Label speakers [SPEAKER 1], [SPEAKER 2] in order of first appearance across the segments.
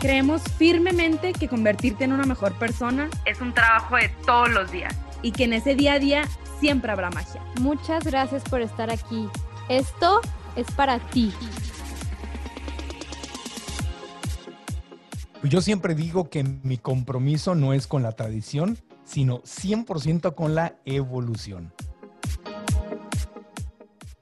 [SPEAKER 1] Creemos firmemente que convertirte en una mejor persona
[SPEAKER 2] es un trabajo de todos los días
[SPEAKER 1] y que en ese día a día siempre habrá magia.
[SPEAKER 3] Muchas gracias por estar aquí. Esto es para ti.
[SPEAKER 4] Yo siempre digo que mi compromiso no es con la tradición, sino 100% con la evolución.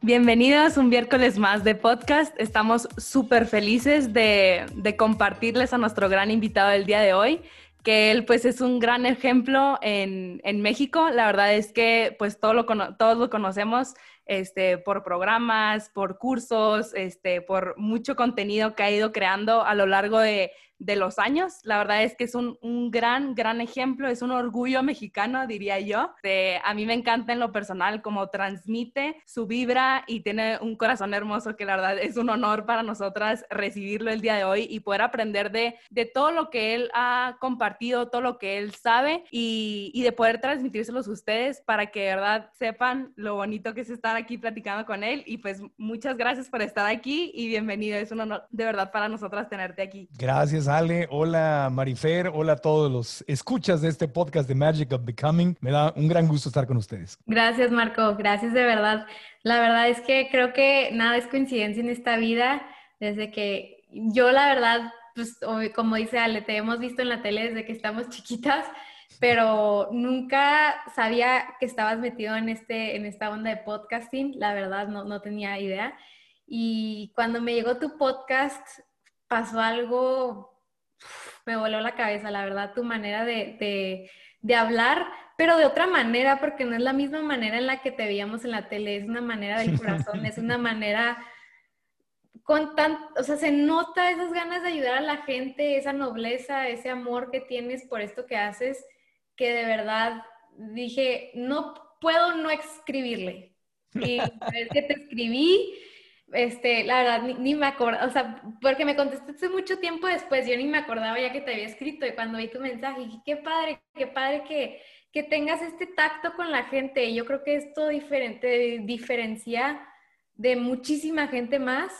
[SPEAKER 1] Bienvenidos un miércoles más de podcast. Estamos súper felices de, compartirles a nuestro gran invitado del día de hoy, que él pues es un gran ejemplo en, México. La verdad es que pues todo lo, todos lo conocemos este, por programas, por cursos, este, por mucho contenido que ha ido creando a lo largo de, de los años. La verdad es que es un, gran, gran ejemplo, es un orgullo mexicano, diría yo. a mí me encanta en lo personal cómo transmite su vibra y tiene un corazón hermoso que la verdad es un honor para nosotras recibirlo el día de hoy y poder aprender de, de todo lo que él ha compartido, todo lo que él sabe y, y de poder transmitírselos a ustedes para que de verdad sepan lo bonito que es estar aquí platicando con él. Y pues muchas gracias por estar aquí y bienvenido. Es un honor de verdad para nosotras tenerte aquí.
[SPEAKER 4] Gracias Ale. Hola, Marifer. Hola a todos los escuchas de este podcast de Magic of Becoming. Me da un gran gusto estar con ustedes.
[SPEAKER 5] Gracias, Marco. Gracias de verdad. La verdad es que creo que nada es coincidencia en esta vida. Desde que yo, la verdad, pues como dice Ale, te hemos visto en la tele desde que estamos chiquitas pero nunca sabía que estabas metido en, este, en esta onda de podcasting, la verdad no, no tenía idea. Y cuando me llegó tu podcast, pasó algo me voló la cabeza, la verdad, tu manera de, hablar, pero de otra manera, porque no es la misma manera en la que te veíamos en la tele, es una manera del corazón, es una manera con tan, o sea, se nota esas ganas de ayudar a la gente, esa nobleza, ese amor que tienes por esto que haces, que de verdad dije, no puedo no escribirle. Y es que te escribí, este, la verdad, ni, me acordaba, o sea, porque me contestaste mucho tiempo después, yo ni me acordaba ya que te había escrito y cuando vi tu mensaje, dije, qué padre, qué padre que, que tengas este tacto con la gente. Yo creo que esto diferente, diferencia de muchísima gente más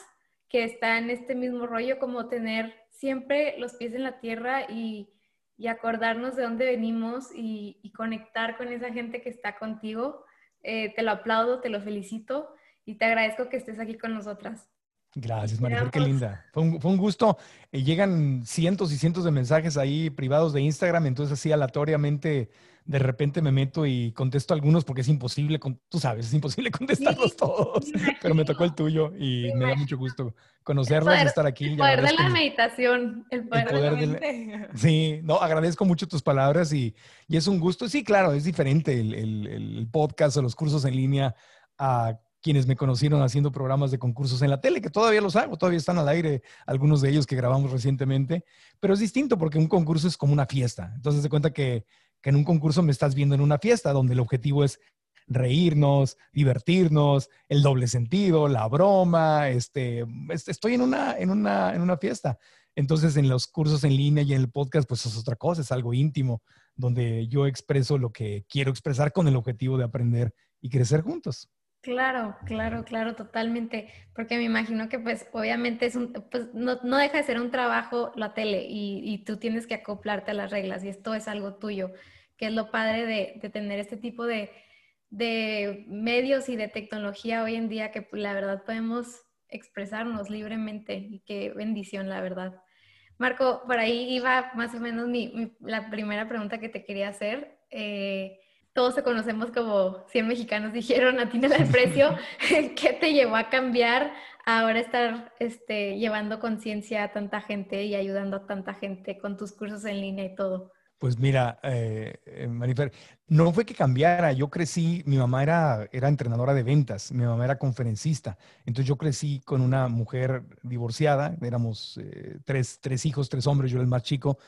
[SPEAKER 5] que está en este mismo rollo, como tener siempre los pies en la tierra y, y acordarnos de dónde venimos y, y, conectar con esa gente que está contigo. Eh, te lo aplaudo, te lo felicito y te agradezco que estés aquí con nosotras.
[SPEAKER 4] Gracias, María, qué linda. Fue un, gusto. Eh, llegan cientos y cientos de mensajes ahí privados de Instagram, entonces así aleatoriamente de repente me meto y contesto algunos porque es imposible, tú sabes, es imposible contestarlos todos, pero me tocó el tuyo y me da mucho gusto conocerlos y estar aquí.
[SPEAKER 5] El poder de la meditación, el poder, de la mente.
[SPEAKER 4] sí, no, agradezco mucho tus palabras y, y, es un gusto. Sí, claro, es diferente el, el, el podcast o los cursos en línea a quienes me conocieron haciendo programas de concursos en la tele, que todavía los hago, todavía están al aire, algunos de ellos que grabamos recientemente, pero es distinto porque un concurso es como una fiesta. Entonces se cuenta que, que en un concurso me estás viendo en una fiesta donde el objetivo es reírnos, divertirnos, el doble sentido, la broma, este, estoy en una, en una, en una fiesta. Entonces, en los cursos en línea y en el podcast, pues es otra cosa, es algo íntimo, donde yo expreso lo que quiero expresar con el objetivo de aprender y crecer juntos.
[SPEAKER 5] Claro, claro, claro, totalmente, porque me imagino que pues obviamente es un, pues no, deja de ser un trabajo la tele y, y, tú tienes que acoplarte a las reglas y esto es algo tuyo, que es lo padre de, tener este tipo de, de, medios y de tecnología hoy en día que pues, la verdad podemos expresarnos libremente y qué bendición, la verdad. Marco, por ahí iba más o menos mi, la primera pregunta que te quería hacer. Eh, todos te conocemos como 100 mexicanos dijeron, a ti no el precio, ¿qué te llevó a cambiar ahora estar este, llevando conciencia a tanta gente y ayudando a tanta gente con tus cursos en línea y todo?
[SPEAKER 4] Pues mira, eh, eh, Marifer, no fue que cambiara, yo crecí, mi mamá era, era entrenadora de ventas, mi mamá era conferencista, entonces yo crecí con una mujer divorciada, éramos eh, tres, tres hijos, tres hombres, yo era el más chico,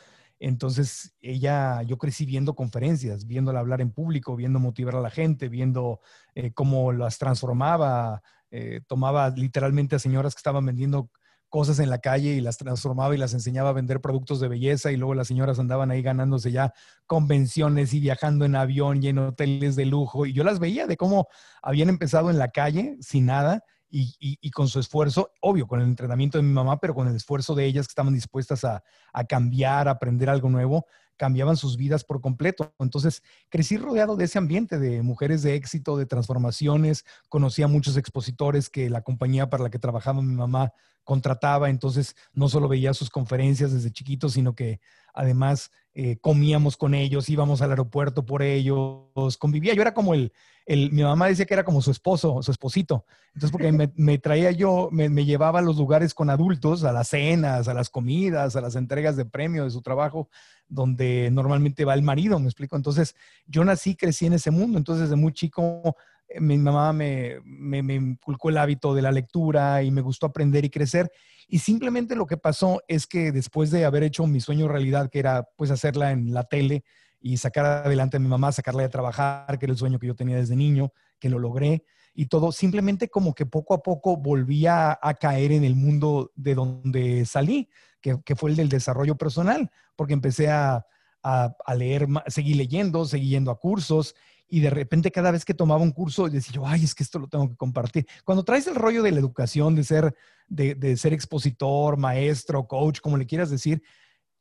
[SPEAKER 4] Entonces, ella, yo crecí viendo conferencias, viéndola hablar en público, viendo motivar a la gente, viendo eh, cómo las transformaba, eh, tomaba literalmente a señoras que estaban vendiendo cosas en la calle y las transformaba y las enseñaba a vender productos de belleza y luego las señoras andaban ahí ganándose ya convenciones y viajando en avión y en hoteles de lujo. Y yo las veía de cómo habían empezado en la calle sin nada y, con su esfuerzo, obvio, con el entrenamiento de mi mamá, pero con el esfuerzo de ellas que estaban dispuestas a, cambiar, a aprender algo nuevo, cambiaban sus vidas por completo. Entonces, crecí rodeado de ese ambiente de mujeres de éxito, de transformaciones, conocí a muchos expositores que la compañía para la que trabajaba mi mamá contrataba, entonces no solo veía sus conferencias desde chiquito, sino que además eh, comíamos con ellos, íbamos al aeropuerto por ellos, convivía. Yo era como el, el, mi mamá decía que era como su esposo, su esposito. Entonces, porque me, traía yo, me, llevaba a los lugares con adultos, a las cenas, a las comidas, a las entregas de premio de su trabajo, donde normalmente va el marido, me explico. Entonces, yo nací, crecí en ese mundo. Entonces, desde muy chico mi mamá me, me, inculcó el hábito de la lectura y me gustó aprender y crecer. Y simplemente lo que pasó es que después de haber hecho mi sueño realidad, que era pues hacerla en la tele y sacar adelante a mi mamá, sacarla de trabajar, que era el sueño que yo tenía desde niño, que lo logré y todo, simplemente como que poco a poco volvía a caer en el mundo de donde salí, que, que fue el del desarrollo personal, porque empecé a, a, a leer, seguí leyendo, seguí yendo a cursos y de repente cada vez que tomaba un curso decía yo, ay, es que esto lo tengo que compartir. Cuando traes el rollo de la educación, de ser, de, ser expositor, maestro, coach, como le quieras decir,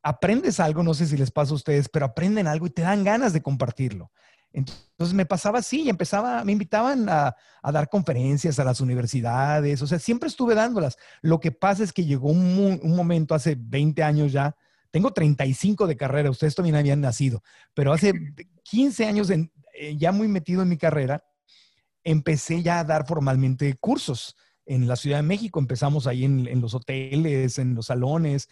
[SPEAKER 4] aprendes algo, no sé si les pasa a ustedes, pero aprenden algo y te dan ganas de compartirlo. Entonces me pasaba así y empezaba, me invitaban a, dar conferencias a las universidades, o sea, siempre estuve dándolas. Lo que pasa es que llegó un, un momento hace 20 años ya, tengo 35 de carrera, ustedes también habían nacido, pero hace 15 años en, eh, ya muy metido en mi carrera, empecé ya a dar formalmente cursos en la Ciudad de México. Empezamos ahí en, los hoteles, en los salones,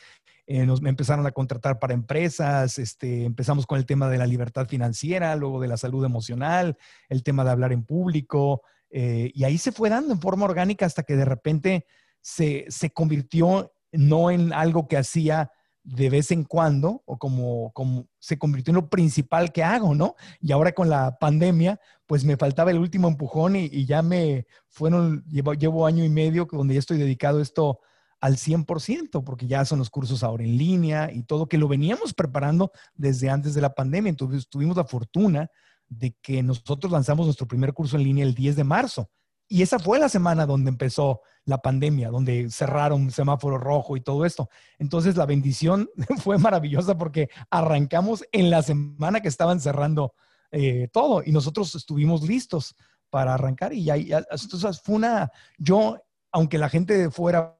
[SPEAKER 4] eh, nos, me empezaron a contratar para empresas, este, empezamos con el tema de la libertad financiera, luego de la salud emocional, el tema de hablar en público, eh, y ahí se fue dando en forma orgánica hasta que de repente se, se convirtió no en algo que hacía de vez en cuando, o como, como se convirtió en lo principal que hago, ¿no? Y ahora con la pandemia, pues me faltaba el último empujón y, ya me fueron, llevo, llevo, año y medio donde ya estoy dedicado esto al 100%, porque ya son los cursos ahora en línea y todo, que lo veníamos preparando desde antes de la pandemia. Entonces tuvimos la fortuna de que nosotros lanzamos nuestro primer curso en línea el 10 de marzo. Y esa fue la semana donde empezó la pandemia, donde cerraron semáforo rojo y todo esto. Entonces la bendición fue maravillosa porque arrancamos en la semana que estaban cerrando eh, todo y nosotros estuvimos listos para arrancar y ya, entonces fue una, yo, aunque la gente de fuera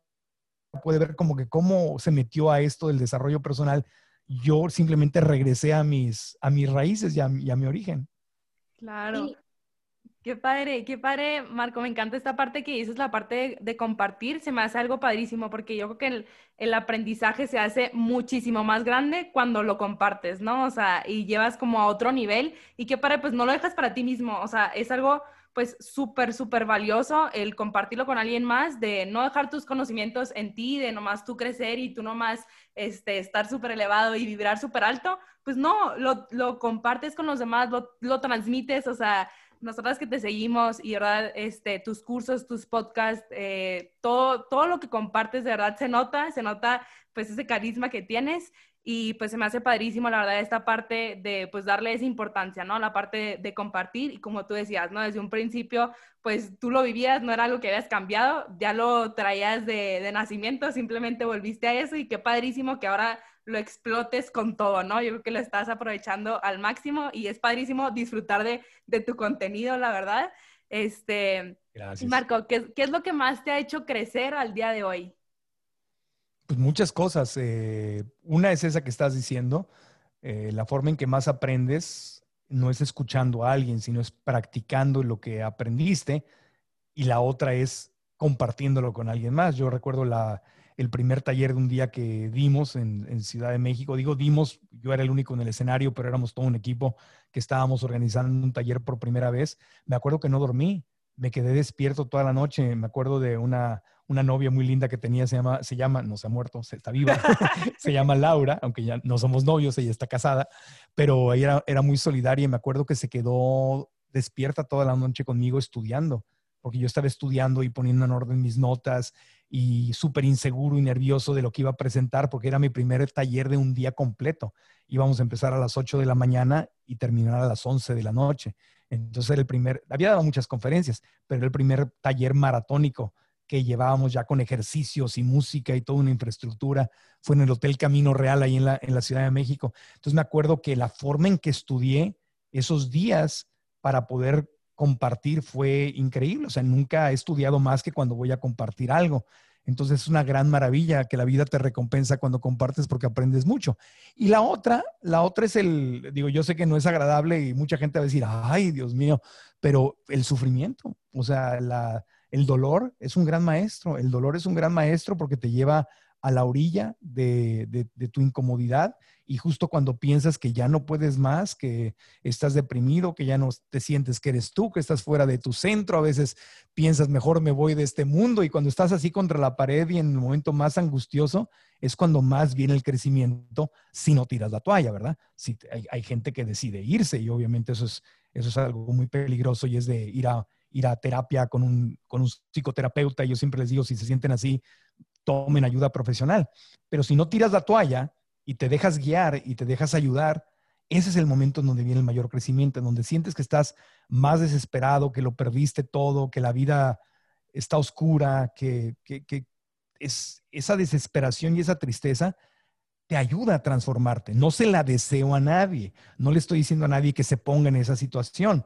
[SPEAKER 4] puede ver como que cómo se metió a esto del desarrollo personal, yo simplemente regresé a mis, a mis raíces y a, y a mi origen.
[SPEAKER 1] Claro. Qué padre, qué padre, Marco. Me encanta esta parte que dices, la parte de, compartir. Se me hace algo padrísimo porque yo creo que el, el, aprendizaje se hace muchísimo más grande cuando lo compartes, ¿no? O sea, y llevas como a otro nivel y qué padre, pues no lo dejas para ti mismo. O sea, es algo pues súper, súper valioso el compartirlo con alguien más, de no dejar tus conocimientos en ti, de nomás tú crecer y tú nomás este, estar súper elevado y vibrar súper alto. Pues no, lo, lo compartes con los demás, lo, lo transmites, o sea nosotras que te seguimos y, ¿verdad? Este, tus cursos, tus podcasts, eh, todo, todo lo que compartes, de verdad, se nota, se nota, pues, ese carisma que tienes y, pues, se me hace padrísimo, la verdad, esta parte de, pues, darle esa importancia, ¿no? La parte de, compartir y como tú decías, ¿no? Desde un principio, pues, tú lo vivías, no era algo que habías cambiado, ya lo traías de, de nacimiento, simplemente volviste a eso y qué padrísimo que ahora lo explotes con todo, ¿no? Yo creo que lo estás aprovechando al máximo y es padrísimo disfrutar de, tu contenido, la verdad. Este, Gracias. Marco, ¿qué, es lo que más te ha hecho crecer al día de hoy?
[SPEAKER 4] Pues muchas cosas. Eh, una es esa que estás diciendo. Eh, la forma en que más aprendes no es escuchando a alguien, sino es practicando lo que aprendiste. Y la otra es compartiéndolo con alguien más. Yo recuerdo la, el primer taller de un día que dimos en, Ciudad de México. Digo, dimos, yo era el único en el escenario, pero éramos todo un equipo que estábamos organizando un taller por primera vez. Me acuerdo que no dormí, me quedé despierto toda la noche. Me acuerdo de una, una novia muy linda que tenía, se llama, se llama, no se ha muerto, se, está viva, se llama Laura, aunque ya no somos novios, ella está casada, pero ella era, era muy solidaria y me acuerdo que se quedó despierta toda la noche conmigo estudiando, porque yo estaba estudiando y poniendo en orden mis notas y súper inseguro y nervioso de lo que iba a presentar, porque era mi primer taller de un día completo. Íbamos a empezar a las 8 de la mañana y terminar a las 11 de la noche. Entonces era el primer, había dado muchas conferencias, pero era el primer taller maratónico que llevábamos ya con ejercicios y música y toda una infraestructura. Fue en el Hotel Camino Real, ahí en la, en la Ciudad de México. Entonces me acuerdo que la forma en que estudié esos días para poder compartir fue increíble. O sea, nunca he estudiado más que cuando voy a compartir algo. Entonces es una gran maravilla que la vida te recompensa cuando compartes porque aprendes mucho. Y la otra, la otra es el, digo, yo sé que no es agradable y mucha gente va a decir, ay, Dios mío, pero el sufrimiento, o sea, la, el dolor es un gran maestro. El dolor es un gran maestro porque te lleva a la orilla de, de, tu incomodidad y justo cuando piensas que ya no puedes más, que estás deprimido, que ya no te sientes que eres tú, que estás fuera de tu centro, a veces piensas, mejor me voy de este mundo y cuando estás así contra la pared y en el momento más angustioso, es cuando más viene el crecimiento si no tiras la toalla, ¿verdad? Si hay, hay gente que decide irse y obviamente eso es, eso es algo muy peligroso y es de ir a, ir a terapia con un, con un psicoterapeuta. Yo siempre les digo, si se sienten así, tomen ayuda profesional. Pero si no tiras la toalla y te dejas guiar y te dejas ayudar, ese es el momento en donde viene el mayor crecimiento, en donde sientes que estás más desesperado, que lo perdiste todo, que la vida está oscura, que, es, esa desesperación y esa tristeza te ayuda a transformarte. No se la deseo a nadie. No le estoy diciendo a nadie que se ponga en esa situación.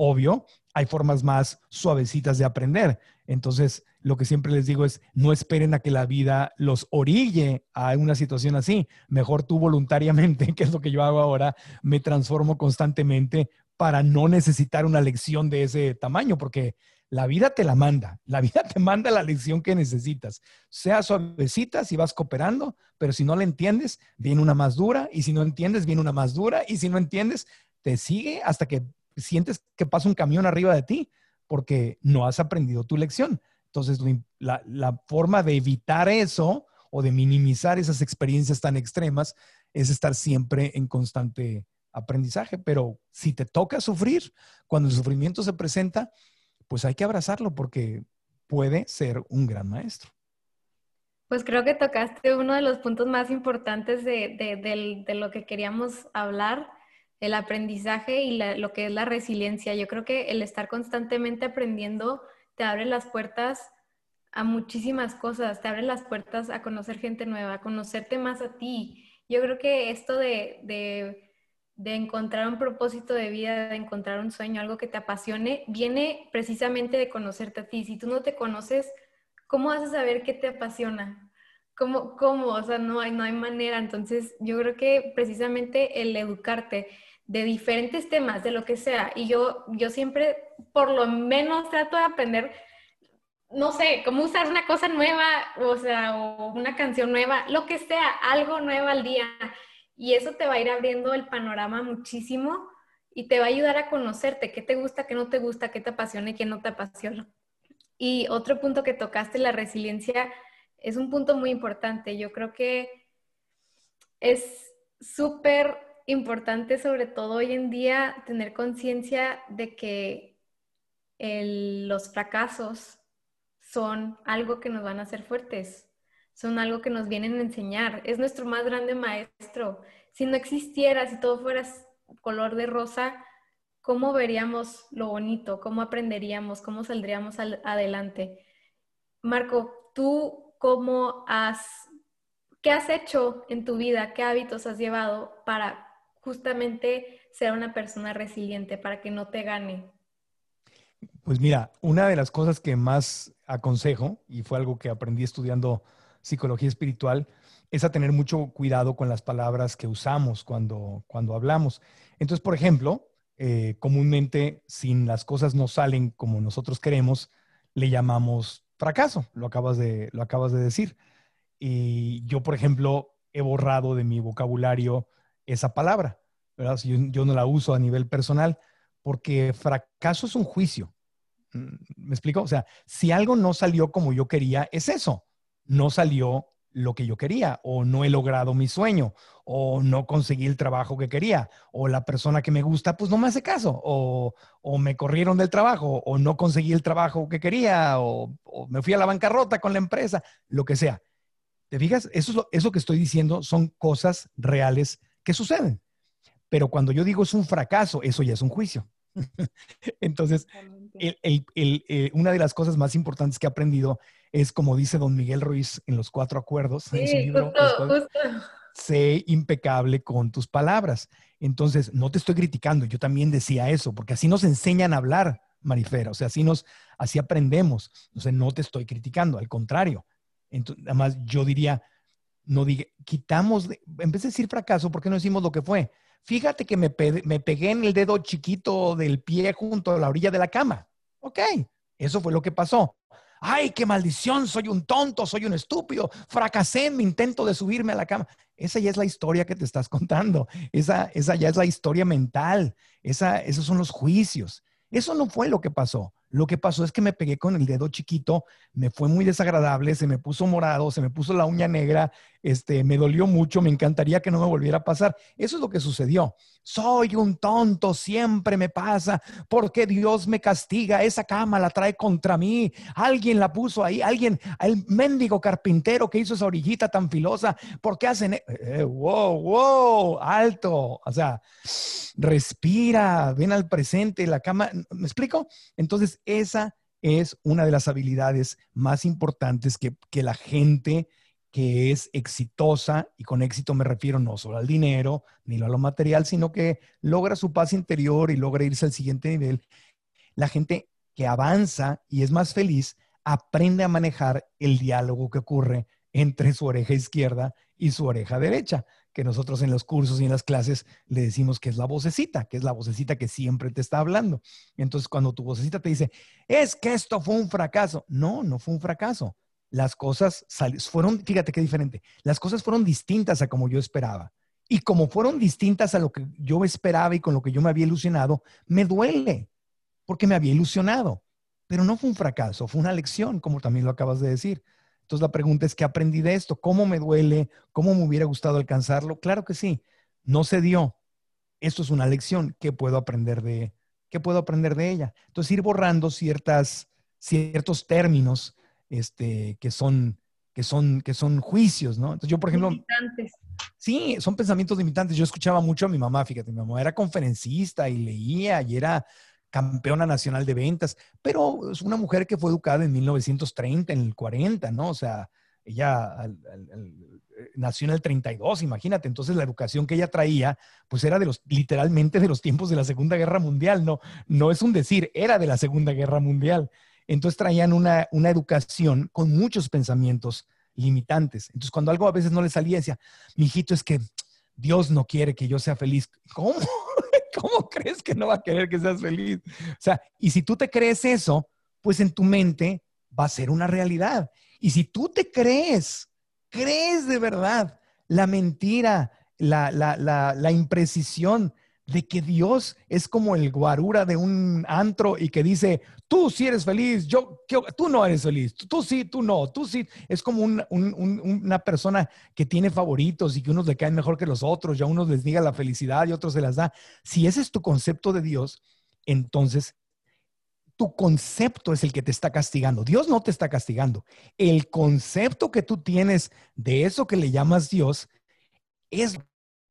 [SPEAKER 4] Obvio, hay formas más suavecitas de aprender. Entonces, lo que siempre les digo es, no esperen a que la vida los orille a una situación así. Mejor tú voluntariamente, que es lo que yo hago ahora, me transformo constantemente para no necesitar una lección de ese tamaño, porque la vida te la manda, la vida te manda la lección que necesitas. Sea suavecita si vas cooperando, pero si no la entiendes, viene una más dura, y si no entiendes, viene una más dura, y si no entiendes, te sigue hasta que sientes que pasa un camión arriba de ti porque no has aprendido tu lección. Entonces, la, forma de evitar eso o de minimizar esas experiencias tan extremas es estar siempre en constante aprendizaje. Pero si te toca sufrir, cuando el sufrimiento se presenta, pues hay que abrazarlo porque puede ser un gran maestro.
[SPEAKER 5] Pues creo que tocaste uno de los puntos más importantes de, de lo que queríamos hablar el aprendizaje y lo que es la resiliencia. Yo creo que el estar constantemente aprendiendo te abre las puertas a muchísimas cosas, te abre las puertas a conocer gente nueva, a conocerte más a ti. Yo creo que esto de, de, de encontrar un propósito de vida, de encontrar un sueño, algo que te apasione, viene precisamente de conocerte a ti. Si tú no te conoces, ¿cómo vas a saber qué te apasiona? ¿Cómo? cómo? O sea, no hay, no hay manera. Entonces, yo creo que precisamente el educarte, de diferentes temas, de lo que sea. Y yo, yo siempre, por lo menos, trato de aprender, no sé, cómo usar una cosa nueva, o sea, o una canción nueva, lo que sea, algo nuevo al día. Y eso te va a ir abriendo el panorama muchísimo y te va a ayudar a conocerte, qué te gusta, qué no te gusta, qué te apasiona y qué no te apasiona. Y otro punto que tocaste, la resiliencia, es un punto muy importante. Yo creo que es súper importante, sobre todo hoy en día, tener conciencia de que los fracasos son algo que nos van a hacer fuertes, son algo que nos vienen a enseñar. Es nuestro más grande maestro. Si no existiera, si todo fuera color de rosa, ¿cómo veríamos lo bonito? ¿Cómo aprenderíamos? ¿Cómo saldríamos adelante? Marco, ¿tú cómo has, qué has hecho en tu vida? ¿Qué hábitos has llevado para justamente ser una persona resiliente para que no te gane?
[SPEAKER 4] Pues mira, una de las cosas que más aconsejo, y fue algo que aprendí estudiando psicología espiritual, es a tener mucho cuidado con las palabras que usamos cuando, cuando hablamos. Entonces, por ejemplo, eh, comúnmente, si las cosas no salen como nosotros queremos, le llamamos fracaso, lo acabas de, lo acabas de decir. Y yo, por ejemplo, he borrado de mi vocabulario esa palabra, ¿verdad? Yo, no la uso a nivel personal porque fracaso es un juicio. ¿Me explico? O sea, si algo no salió como yo quería, es eso. No salió lo que yo quería, o no he logrado mi sueño, o no conseguí el trabajo que quería, o la persona que me gusta, pues no me hace caso, o, me corrieron del trabajo, o no conseguí el trabajo que quería, o, me fui a la bancarrota con la empresa, lo que sea. ¿Te fijas? Eso, es lo, eso que estoy diciendo son cosas reales que suceden. Pero cuando yo digo es un fracaso, eso ya es un juicio. Entonces, eh, una de las cosas más importantes que he aprendido es, como dice don Miguel Ruiz en Los Cuatro Acuerdos, sé impecable con tus palabras. Entonces, no te estoy criticando, yo también decía eso, porque así nos enseñan a hablar, Marifera, o sea, así, nos, así aprendemos. Entonces, no te estoy criticando, al contrario. Entonces, además, yo diría, no diga, quitamos, en vez de decir fracaso, ¿por qué no decimos lo que fue? Fíjate que me, me pegué en el dedo chiquito del pie junto a la orilla de la cama. Ok, eso fue lo que pasó. Ay, qué maldición, soy un tonto, soy un estúpido, fracasé en mi intento de subirme a la cama. Esa ya es la historia que te estás contando. Esa, esa ya es la historia mental. Esa, esos son los juicios. Eso no fue lo que pasó. Lo que pasó es que me pegué con el dedo chiquito, me fue muy desagradable, se me puso morado, se me puso la uña negra, este, me dolió mucho, me encantaría que no me volviera a pasar. Eso es lo que sucedió. Soy un tonto, siempre me pasa, porque Dios me castiga, esa cama la trae contra mí, alguien la puso ahí, alguien, el mendigo carpintero que hizo esa orillita tan filosa, ¿por qué hacen? E-? Eh, wow, wow, alto, o sea, respira, ven al presente, la cama, ¿me explico? Entonces, esa es una de las habilidades más importantes que, que la gente que es exitosa, y con éxito me refiero no solo al dinero, ni a lo material, sino que logra su paz interior y logra irse al siguiente nivel. La gente que avanza y es más feliz aprende a manejar el diálogo que ocurre entre su oreja izquierda y su oreja derecha, que nosotros en los cursos y en las clases le decimos que es la vocecita, que es la vocecita que siempre te está hablando. Entonces, cuando tu vocecita te dice, es que esto fue un fracaso, no, no fue un fracaso las cosas fueron, fíjate qué diferente, las cosas fueron distintas a como yo esperaba. Y como fueron distintas a lo que yo esperaba y con lo que yo me había ilusionado, me duele, porque me había ilusionado. Pero no fue un fracaso, fue una lección, como también lo acabas de decir. Entonces la pregunta es, ¿qué aprendí de esto? ¿Cómo me duele? ¿Cómo me hubiera gustado alcanzarlo? Claro que sí, no se dio. Esto es una lección. ¿Qué puedo aprender de, qué puedo aprender de ella? Entonces ir borrando ciertas, ciertos términos este, que, son, que, son, que son juicios, ¿no? Entonces yo, por ejemplo... Limitantes. Sí, son pensamientos limitantes. Yo escuchaba mucho a mi mamá, fíjate, mi mamá era conferencista y leía y era campeona nacional de ventas, pero es una mujer que fue educada en 1930, en el 40, ¿no? O sea, ella nació en el 32, imagínate. Entonces la educación que ella traía, pues era de los, literalmente de los tiempos de la Segunda Guerra Mundial, no, no es un decir, era de la Segunda Guerra Mundial. Entonces traían una, educación con muchos pensamientos limitantes. Entonces cuando algo a veces no le salía, decía, mi hijito, es que Dios no quiere que yo sea feliz. ¿Cómo? ¿Cómo crees que no va a querer que seas feliz? O sea, y si tú te crees eso, pues en tu mente va a ser una realidad. Y si tú te crees, crees de verdad la mentira, la, la, la, la imprecisión de que Dios es como el guarura de un antro y que dice, tú sí eres feliz, yo, tú no eres feliz, tú, sí, tú no, tú sí. Es como una persona que tiene favoritos y que unos le caen mejor que los otros, y a unos les diga la felicidad y otros se las da. Si ese es tu concepto de Dios, entonces tu concepto es el que te está castigando. Dios no te está castigando. El concepto que tú tienes de eso que le llamas Dios es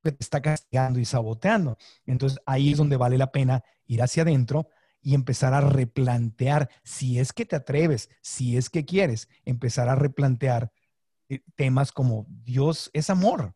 [SPEAKER 4] que te está castigando y saboteando. Entonces ahí es donde vale la pena ir hacia adentro y empezar a replantear, si es que te atreves, si es que quieres, empezar a replantear eh, temas como Dios es amor.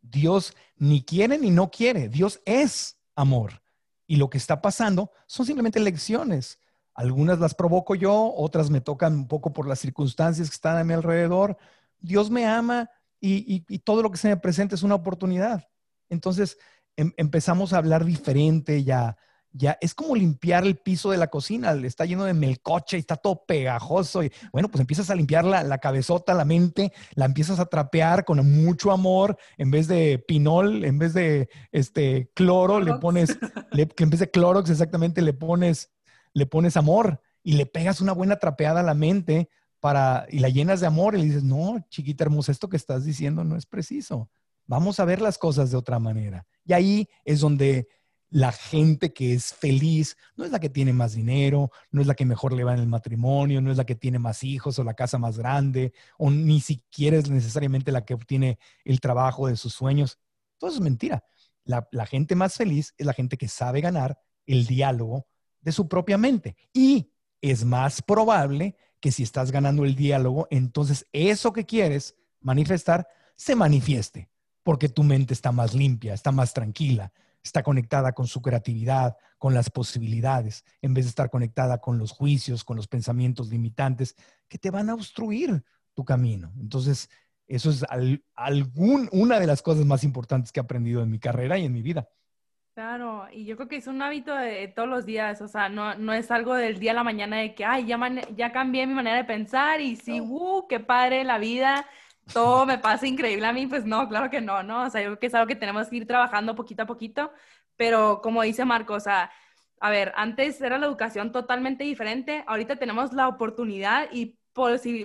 [SPEAKER 4] Dios ni quiere ni no quiere, Dios es amor. Y lo que está pasando son simplemente lecciones. Algunas las provoco yo, otras me tocan un poco por las circunstancias que están a mi alrededor. Dios me ama y, y todo lo que se me presenta es una oportunidad. Entonces em, empezamos a hablar diferente ya. Ya es como limpiar el piso de la cocina, está lleno de melcoche y está todo pegajoso. Y bueno, pues empiezas a limpiar la, cabezota, la mente, la empiezas a trapear con mucho amor. En vez de pinol, en vez de este cloro, le pones, que en vez de clorox exactamente le pones, le pones amor y le pegas una buena trapeada a la mente para, y la llenas de amor y le dices, no, chiquita hermosa, esto que estás diciendo no es preciso. Vamos a ver las cosas de otra manera. Y ahí es donde la gente que es feliz no es la que tiene más dinero, no es la que mejor le va en el matrimonio, no es la que tiene más hijos o la casa más grande, o ni siquiera es necesariamente la que obtiene el trabajo de sus sueños. Todo eso es mentira. La, la gente más feliz es la gente que sabe ganar el diálogo de su propia mente. Y es más probable que si estás ganando el diálogo, entonces eso que quieres manifestar se manifieste, porque tu mente está más limpia, está más tranquila, está conectada con su creatividad, con las posibilidades, en vez de estar conectada con los juicios, con los pensamientos limitantes que te van a obstruir tu camino. Entonces, eso es algún, una de las cosas más importantes que he aprendido en mi carrera y en mi vida.
[SPEAKER 1] Claro, y yo creo que es un hábito de todos los días, o sea, no, no es algo del día a la mañana de que, ay, ya, ya cambié mi manera de pensar y sí, uh, qué padre la vida, todo me pasa increíble a mí, pues no, claro que no, ¿no? O sea, yo creo que es algo que tenemos que ir trabajando poquito a poquito, pero como dice Marco, o sea, a ver, antes era la educación totalmente diferente, ahorita tenemos la oportunidad y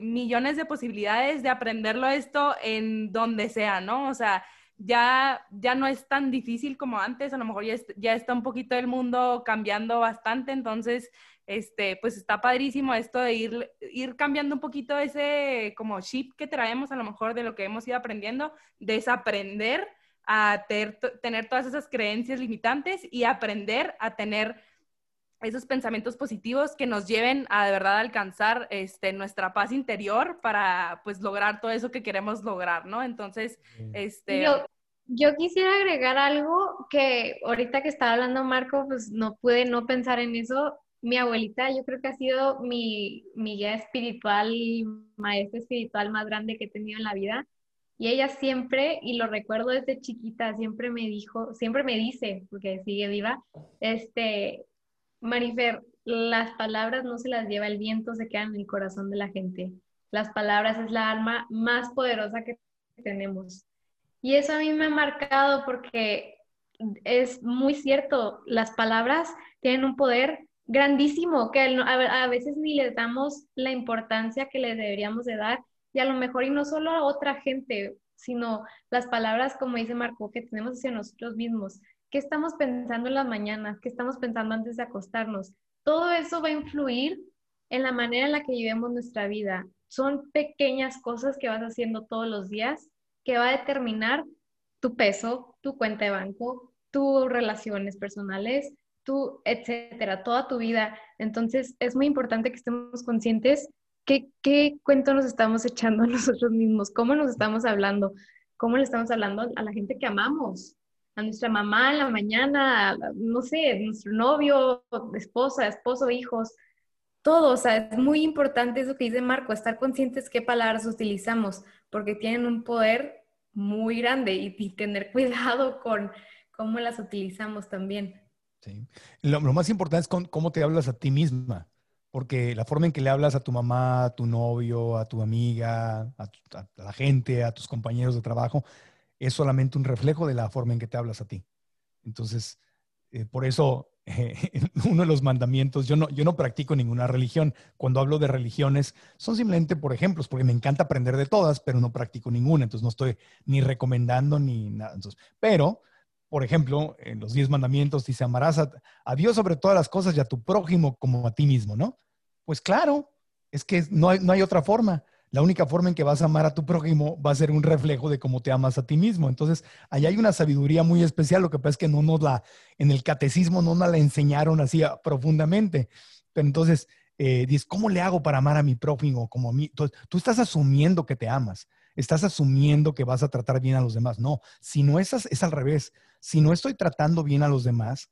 [SPEAKER 1] millones de posibilidades de aprenderlo esto en donde sea, ¿no? O sea, ya, ya no es tan difícil como antes, a lo mejor ya, ya está un poquito el mundo cambiando bastante, entonces este, pues está padrísimo esto de ir, ir cambiando un poquito ese como chip que traemos a lo mejor de lo que hemos ido aprendiendo, desaprender a tener todas esas creencias limitantes y aprender a tener esos pensamientos positivos que nos lleven a de verdad alcanzar este, nuestra paz interior para pues lograr todo eso que queremos lograr, ¿no? Entonces, este...
[SPEAKER 5] Yo, yo quisiera agregar algo que ahorita que estaba hablando Marco, pues no pude no pensar en eso mi abuelita yo creo que ha sido mi, mi guía espiritual y maestra espiritual más grande que he tenido en la vida. Y ella siempre, y lo recuerdo desde chiquita, siempre me dijo, siempre me dice, porque sigue viva, este, Marifer, las palabras no se las lleva el viento, se quedan en el corazón de la gente. Las palabras es la arma más poderosa que tenemos. Y eso a mí me ha marcado porque es muy cierto, las palabras tienen un poder grandísimo, que a, veces ni le damos la importancia que le deberíamos de dar y a lo mejor y no solo a otra gente, sino las palabras, como dice Marco, que tenemos hacia nosotros mismos. ¿Qué estamos pensando en la mañana? ¿Qué estamos pensando antes de acostarnos? Todo eso va a influir en la manera en la que vivimos nuestra vida. Son pequeñas cosas que vas haciendo todos los días que va a determinar tu peso, tu cuenta de banco, tus relaciones personales, tú, etcétera, toda tu vida. Entonces, es muy importante que estemos conscientes qué, qué cuento nos estamos echando nosotros mismos, cómo nos estamos hablando, cómo le estamos hablando a la gente que amamos, a nuestra mamá en la mañana, no sé, nuestro novio, esposa, esposo, hijos, todo. O sea, es muy importante eso que dice Marco, estar conscientes qué palabras utilizamos, porque tienen un poder muy grande y tener cuidado con cómo las utilizamos también.
[SPEAKER 4] Lo, más importante es cómo te hablas a ti misma, porque la forma en que le hablas a tu mamá, a tu novio, a tu amiga, a, la gente, a tus compañeros de trabajo, es solamente un reflejo de la forma en que te hablas a ti. Entonces, eh, por eso uno de los mandamientos, yo no, yo no practico ninguna religión. Cuando hablo de religiones, son simplemente por ejemplos, porque me encanta aprender de todas, pero no practico ninguna. Entonces, no estoy ni recomendando ni nada. Entonces, pero por ejemplo, en los diez mandamientos dice, amarás a, Dios sobre todas las cosas y a tu prójimo como a ti mismo, ¿no? Pues claro, es que no hay, no hay otra forma. La única forma en que vas a amar a tu prójimo va a ser un reflejo de cómo te amas a ti mismo. Entonces, ahí hay una sabiduría muy especial. Lo que pasa es que no nos la, en el catecismo no nos la enseñaron así profundamente. Pero entonces, eh, ¿cómo le hago para amar a mi prójimo como a mí? Tú estás asumiendo que te amas. Estás asumiendo que vas a tratar bien a los demás. No, si no es, es al revés si no estoy tratando bien a los demás,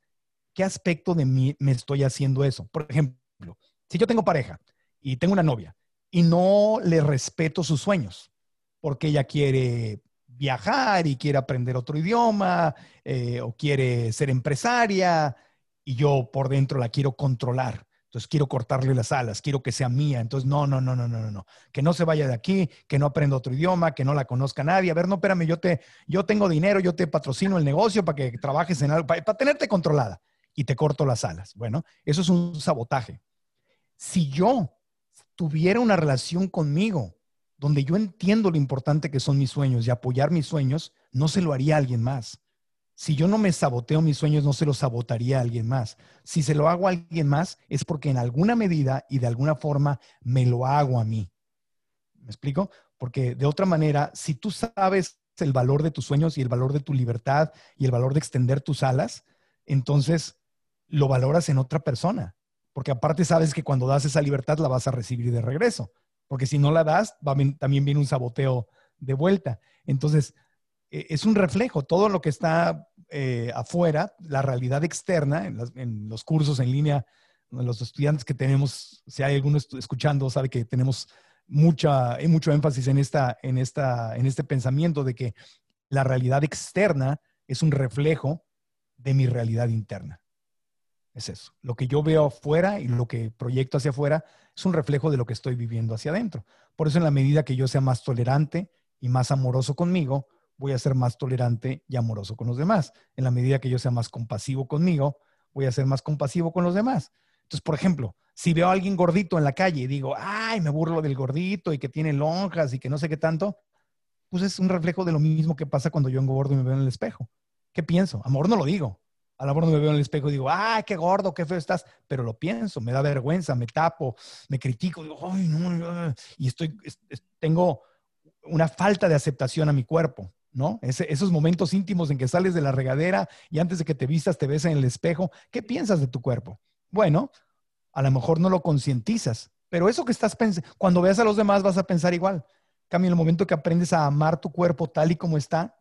[SPEAKER 4] ¿qué aspecto de mí me estoy haciendo eso? Por ejemplo, si yo tengo pareja y tengo una novia y no le respeto sus sueños, porque ella quiere viajar y quiere aprender otro idioma eh, o quiere ser empresaria y yo por dentro la quiero controlar entonces quiero cortarle las alas, quiero que sea mía. Entonces, no, no, no, no, no, no. Que no se vaya de aquí, que no aprenda otro idioma, que no la conozca nadie. A ver, no, espérame, yo te, yo tengo dinero, yo te patrocino el negocio para que trabajes en algo, para, tenerte controlada y te corto las alas. Bueno, eso es un sabotaje. Si yo tuviera una relación conmigo donde yo entiendo lo importante que son mis sueños y apoyar mis sueños, no se lo haría a alguien más. Si yo no me saboteo mis sueños, no se los sabotaría a alguien más. Si se lo hago a alguien más, es porque en alguna medida y de alguna forma me lo hago a mí. ¿Me explico? Porque de otra manera, si tú sabes el valor de tus sueños y el valor de tu libertad y el valor de extender tus alas, entonces lo valoras en otra persona. Porque aparte sabes que cuando das esa libertad la vas a recibir de regreso. Porque si no la das, también viene un saboteo de vuelta. Entonces, e, es un reflejo. Todo lo que está eh, afuera, la realidad externa, en, los cursos en línea, los estudiantes que tenemos, si hay alguno escuchando, sabe que tenemos mucha, hay mucho énfasis en, esta, en, esta, en este pensamiento de que la realidad externa es un reflejo de mi realidad interna. Es eso. Lo que yo veo afuera y lo que proyecto hacia afuera es un reflejo de lo que estoy viviendo hacia adentro. Por eso en la medida que yo sea más tolerante y más amoroso conmigo, voy a ser más tolerante y amoroso con los demás. En la medida que yo sea más compasivo conmigo, voy a ser más compasivo con los demás. Entonces, por ejemplo, si veo a alguien gordito en la calle y digo, ay, me burlo del gordito y que tiene lonjas y que no sé qué tanto, pues es un reflejo de lo mismo que pasa cuando yo engordo y me veo en el espejo. ¿Qué pienso? Amor no lo digo. A lo mejor no me veo en el espejo y digo, ay, qué gordo, qué feo estás, pero lo pienso, me da vergüenza, me tapo, me critico, digo, ay, no, y estoy, tengo una falta de aceptación a mi cuerpo. ¿No? esos momentos íntimos en que sales de la regadera y antes de que te vistas te ves en el espejo, ¿qué piensas de tu cuerpo? Bueno, a lo mejor no lo concientizas, pero eso que estás pensando, cuando veas a los demás vas a pensar igual. Cambio, en el momento que aprendes a amar tu cuerpo tal y como está,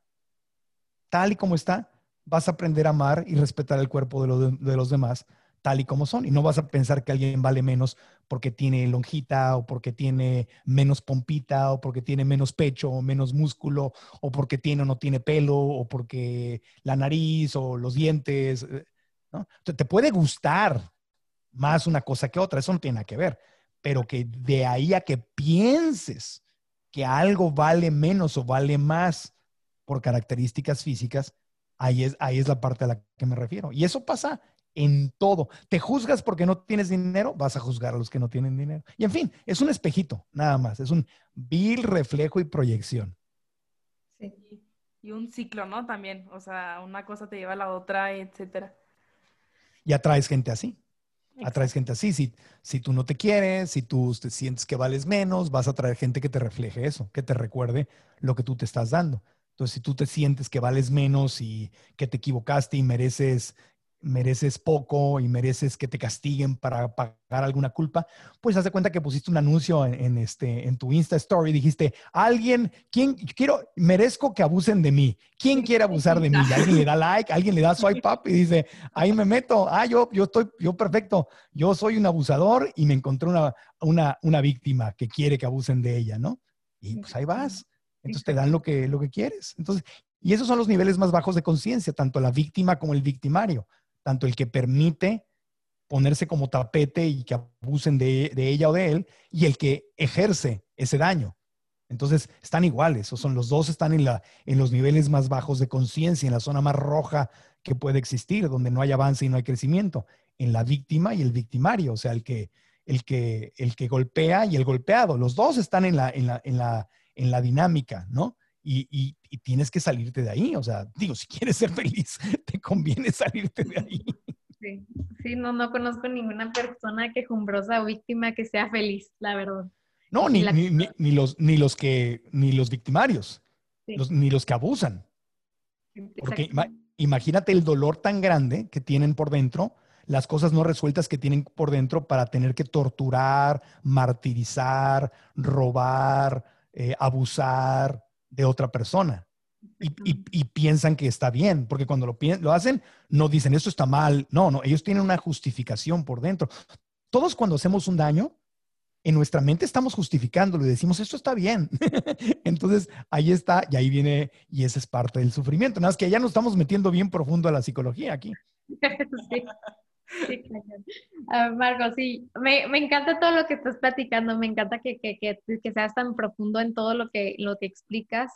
[SPEAKER 4] tal y como está, vas a aprender a amar y respetar el cuerpo de los demás tal y como son. Y no vas a pensar que alguien vale menos porque tiene lonjita o porque tiene menos pompita o porque tiene menos pecho o menos músculo o porque tiene o no tiene pelo o porque la nariz o los dientes. Eh, ¿no? te puede gustar más una cosa que otra, eso no tiene nada que ver, pero que de ahí a que pienses que algo vale menos o vale más por características físicas, ahí es, ahí es la parte a la que me refiero. Y eso pasa en todo. Te juzgas porque no tienes dinero, vas a juzgar a los que no tienen dinero. Y en fin, es un espejito, nada más. Es un vil reflejo y proyección.
[SPEAKER 1] Sí. Y un ciclo, ¿no? También. O sea, una cosa te lleva a la otra, etcétera.
[SPEAKER 4] Y atraes gente así. Atraes gente así. Si, si tú no te quieres, si tú te sientes que vales menos, vas a traer gente que te refleje eso, que te recuerde lo que tú te estás dando. Entonces, si tú te sientes que vales menos y que te equivocaste y mereces mereces poco y mereces que te castiguen para pagar alguna culpa, pues haz de cuenta que pusiste un anuncio en, este, en tu Insta Story, dijiste, alguien, ¿quién quiero, merezco que abusen de mí? ¿Quién quiere abusar de mí? Y alguien le da like, alguien le da swipe up y dice, ahí me meto, ah, yo, yo estoy, yo perfecto, yo soy un abusador y me encontré una, una, una víctima que quiere que abusen de ella, ¿no? Y pues ahí vas. Entonces te dan lo que, lo que quieres. Entonces, y esos son los niveles más bajos de conciencia, tanto la víctima como el victimario tanto el que permite ponerse como tapete y que abusen de, ella o de él, y el que ejerce ese daño. Entonces, están iguales, o son los dos están en, la, en los niveles más bajos de conciencia, en la zona más roja que puede existir, donde no hay avance y no hay crecimiento, en la víctima y el victimario, o sea, el que, el que, el que golpea y el golpeado. Los dos están en la, en la, en la, en la dinámica, ¿no? Y, tienes que salirte de ahí. O sea, digo, si quieres ser feliz, te conviene salirte de ahí.
[SPEAKER 5] Sí, sí no, no conozco ninguna persona quejumbrosa o víctima que sea feliz, la verdad.
[SPEAKER 4] No, ni, ni, los, ni, los, que, ni los victimarios, ni los que abusan. Porque imagínate el dolor tan grande que tienen por dentro, las cosas no resueltas que tienen por dentro para tener que torturar, martirizar, robar, eh, abusar, de otra persona. Y, piensan que está bien, porque cuando lo, lo hacen, no dicen, esto está mal. No, no, ellos tienen una justificación por dentro. Todos cuando hacemos un daño, en nuestra mente estamos justificándolo y decimos, esto está bien. Entonces, ahí está, y ahí viene, y esa es parte del sufrimiento. Nada más que ya nos estamos metiendo bien profundo a la psicología aquí.
[SPEAKER 5] Sí. Marco, sí, me, encanta todo lo que estás platicando, me encanta que, que, que, seas tan profundo en todo lo que, lo que explicas.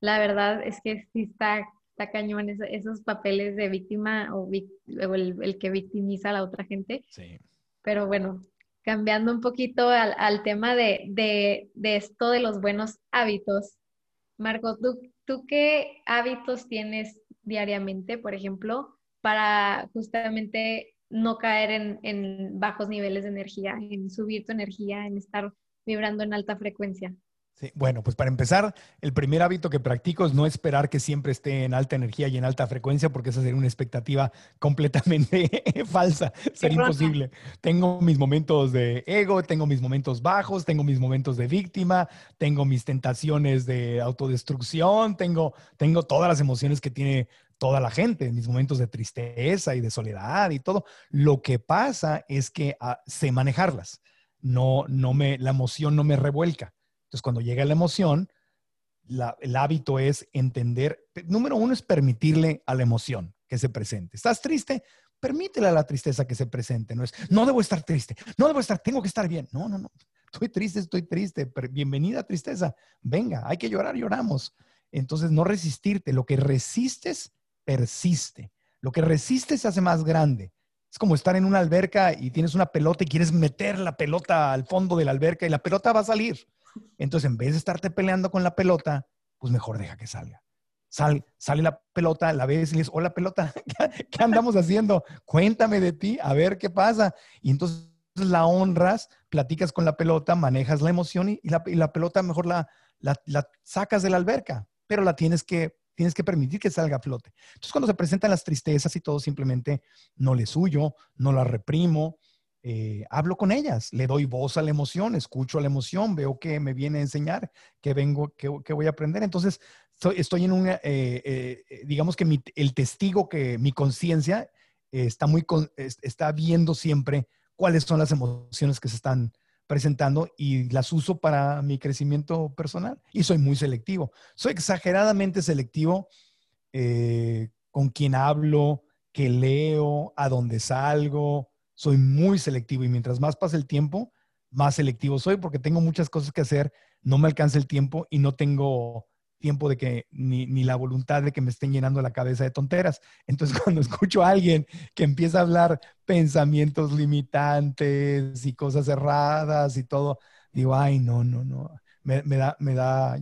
[SPEAKER 5] La verdad es que sí está, está cañón esos, papeles de víctima o, el, que victimiza a la otra gente. Sí. Pero bueno, cambiando un poquito al, tema de, de, esto de los buenos hábitos. Marco, ¿tú, ¿tú qué hábitos tienes diariamente, por ejemplo, para justamente no caer en, en bajos niveles de energía, en subir tu energía, en estar vibrando en alta frecuencia?
[SPEAKER 4] bueno, pues para empezar, el primer hábito que practico es no esperar que siempre esté en alta energía y en alta frecuencia, porque esa sería una expectativa completamente falsa, sería imposible. Tengo mis momentos de ego, tengo mis momentos bajos, tengo mis momentos de víctima, tengo mis tentaciones de autodestrucción, tengo, tengo todas las emociones que tiene toda la gente, mis momentos de tristeza y de soledad y todo. Lo que pasa es que ah, sé manejarlas. No, no me, la emoción no me revuelca. Entonces, cuando llega la emoción, el hábito es entender, número uno es permitirle a la emoción que se presente. ¿Estás triste? Permítele a la tristeza que se presente. No es, no debo estar triste, no debo estar, tengo que estar bien. No, no, no. Estoy triste, estoy triste. Bienvenida tristeza. Venga, hay que llorar, lloramos. Entonces, no resistirte. Lo que resistes, persiste. Lo que resistes se hace más grande. Es como estar en una alberca y tienes una pelota y quieres meter la pelota al fondo de la alberca y la pelota va a salir. Entonces, en vez de estarte peleando con la pelota, pues mejor deja que salga. Sal, sale la pelota, la ves y le dices, hola pelota, ¿qué andamos haciendo? Cuéntame de ti, a ver qué pasa. Y entonces la honras, platicas con la pelota, manejas la emoción y, la, pelota mejor la, sacas de la alberca, pero la tienes que, tienes que permitir que salga a flote. Entonces cuando se presentan las tristezas y todo, simplemente no le suyo, no la reprimo, eh, hablo con ellas, le doy voz a la emoción, escucho a la emoción, veo que me viene a enseñar, que vengo, que, voy a aprender. Entonces, estoy, en una, eh, eh, digamos que el testigo que mi conciencia está muy, está viendo siempre cuáles son las emociones que se están presentando y las uso para mi crecimiento personal. Y soy muy selectivo. Soy exageradamente selectivo con quien hablo, que leo, a dónde salgo, soy muy selectivo y mientras más pasa el tiempo, más selectivo soy porque tengo muchas cosas que hacer, no me alcanza el tiempo y no tengo tiempo de que, ni, la voluntad de que me estén llenando la cabeza de tonteras. Entonces, cuando escucho a alguien que empieza a hablar pensamientos limitantes y cosas erradas y todo, digo, ay, no, no, no, me, da, me da,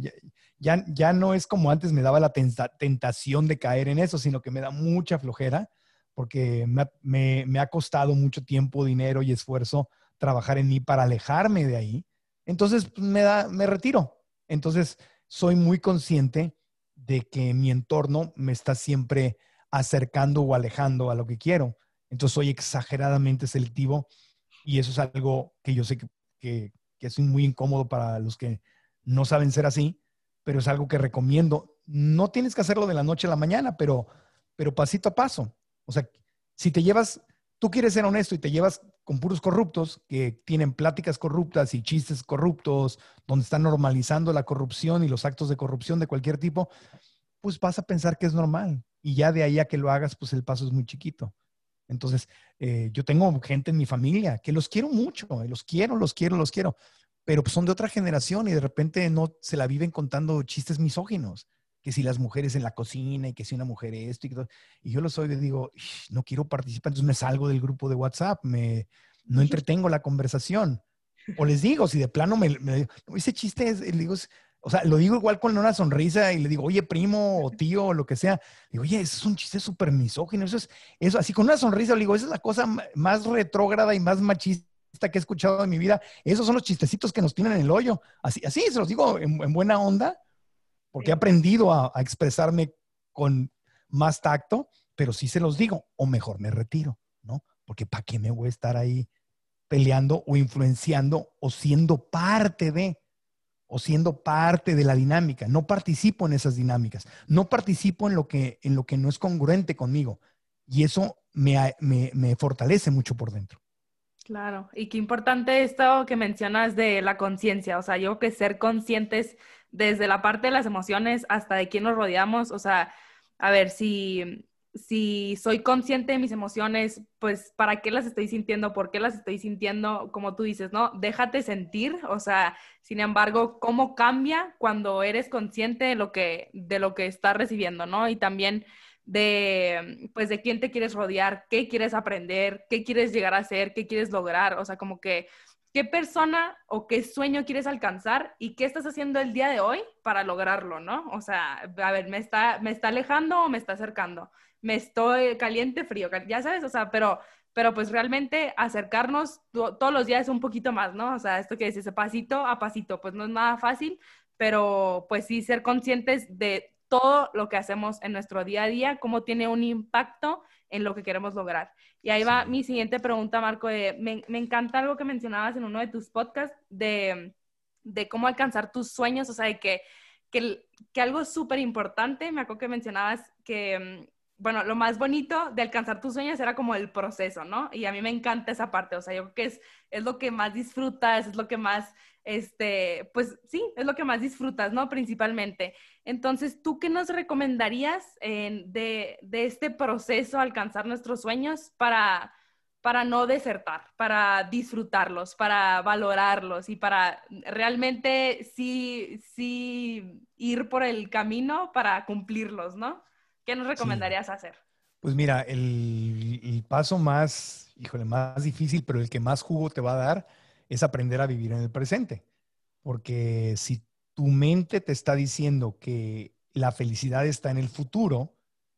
[SPEAKER 4] ya, ya, no es como antes me daba la tentación de caer en eso, sino que me da mucha flojera porque me, ha costado mucho tiempo, dinero y esfuerzo trabajar en mí para alejarme de ahí. Entonces pues, me, da, me retiro. Entonces soy muy consciente de que mi entorno me está siempre acercando o alejando a lo que quiero. Entonces soy exageradamente selectivo y eso es algo que yo sé que, que, es muy incómodo para los que no saben ser así, pero es algo que recomiendo. No tienes que hacerlo de la noche a la mañana, pero, pero pasito a paso. O sea, si te llevas, tú quieres ser honesto y te llevas con puros corruptos que tienen pláticas corruptas y chistes corruptos, donde están normalizando la corrupción y los actos de corrupción de cualquier tipo, pues vas a pensar que es normal. Y ya de ahí a que lo hagas, pues el paso es muy chiquito. Entonces, eh, yo tengo gente en mi familia que los quiero mucho, los quiero, los quiero, los quiero, pero son de otra generación y de repente no se la viven contando chistes misóginos que si las mujeres en la cocina y que si una mujer esto y todo. Y yo lo soy, le digo, no quiero participar, entonces me salgo del grupo de WhatsApp, me, no entretengo la conversación. O les digo, si de plano me, me ese chiste es, le digo, o sea, lo digo igual con una sonrisa y le digo, oye, primo o tío o lo que sea. Digo, oye, eso es un chiste súper misógino. Eso es, eso, así con una sonrisa, le digo, esa es la cosa más retrógrada y más machista que he escuchado en mi vida. Esos son los chistecitos que nos tienen en el hoyo. Así, así se los digo en buena onda porque he aprendido a, expresarme con más tacto, pero sí se los digo, o mejor me retiro, ¿no? Porque ¿para qué me voy a estar ahí peleando o influenciando o siendo parte de, o siendo parte de la dinámica? No participo en esas dinámicas, no participo en lo que, en lo que no es congruente conmigo. Y eso me, me fortalece mucho por dentro.
[SPEAKER 1] Claro, y qué importante esto que mencionas de la conciencia, o sea, yo que ser conscientes desde la parte de las emociones hasta de quién nos rodeamos, o sea, a ver, si, si soy consciente de mis emociones, pues, ¿para qué las estoy sintiendo? ¿Por qué las estoy sintiendo? Como tú dices, ¿no? Déjate sentir, o sea, sin embargo, ¿cómo cambia cuando eres consciente de lo que, de lo que estás recibiendo, ¿no? Y también de, pues, de quién te quieres rodear, qué quieres aprender, qué quieres llegar a ser, qué quieres lograr, o sea, como que qué persona o qué sueño quieres alcanzar y qué estás haciendo el día de hoy para lograrlo, ¿no? O sea, a ver, ¿me está, me está alejando o me está acercando? ¿Me estoy caliente, frío? Ya sabes, o sea, pero, pero pues realmente acercarnos todos los días un poquito más, ¿no? O sea, esto que dices, pasito a pasito, pues no es nada fácil, pero pues sí ser conscientes de todo lo que hacemos en nuestro día a día, cómo tiene un impacto en lo que queremos lograr. Y ahí va mi siguiente pregunta, Marco. me, me, encanta algo que mencionabas en uno de tus podcasts de, de cómo alcanzar tus sueños, o sea, de que, que, que algo súper importante, me acuerdo que mencionabas que, mm, bueno, lo más bonito de alcanzar tus sueños era como el proceso, ¿no? Y a mí me encanta esa parte, o sea, yo creo que es, es lo que más disfrutas, es lo que más este, pues sí, es lo que más disfrutas, ¿no? Principalmente. Entonces, ¿tú qué nos recomendarías de, este proceso, alcanzar nuestros sueños para, para no desertar, para disfrutarlos, para valorarlos y para realmente sí, sí ir por el camino para cumplirlos, ¿no? ¿Qué nos recomendarías hacer?
[SPEAKER 4] Pues mira, el, el, paso más, híjole, más difícil, pero el que más jugo te va a dar es aprender a vivir en el presente. Porque si tu mente te está diciendo que la felicidad está en el futuro,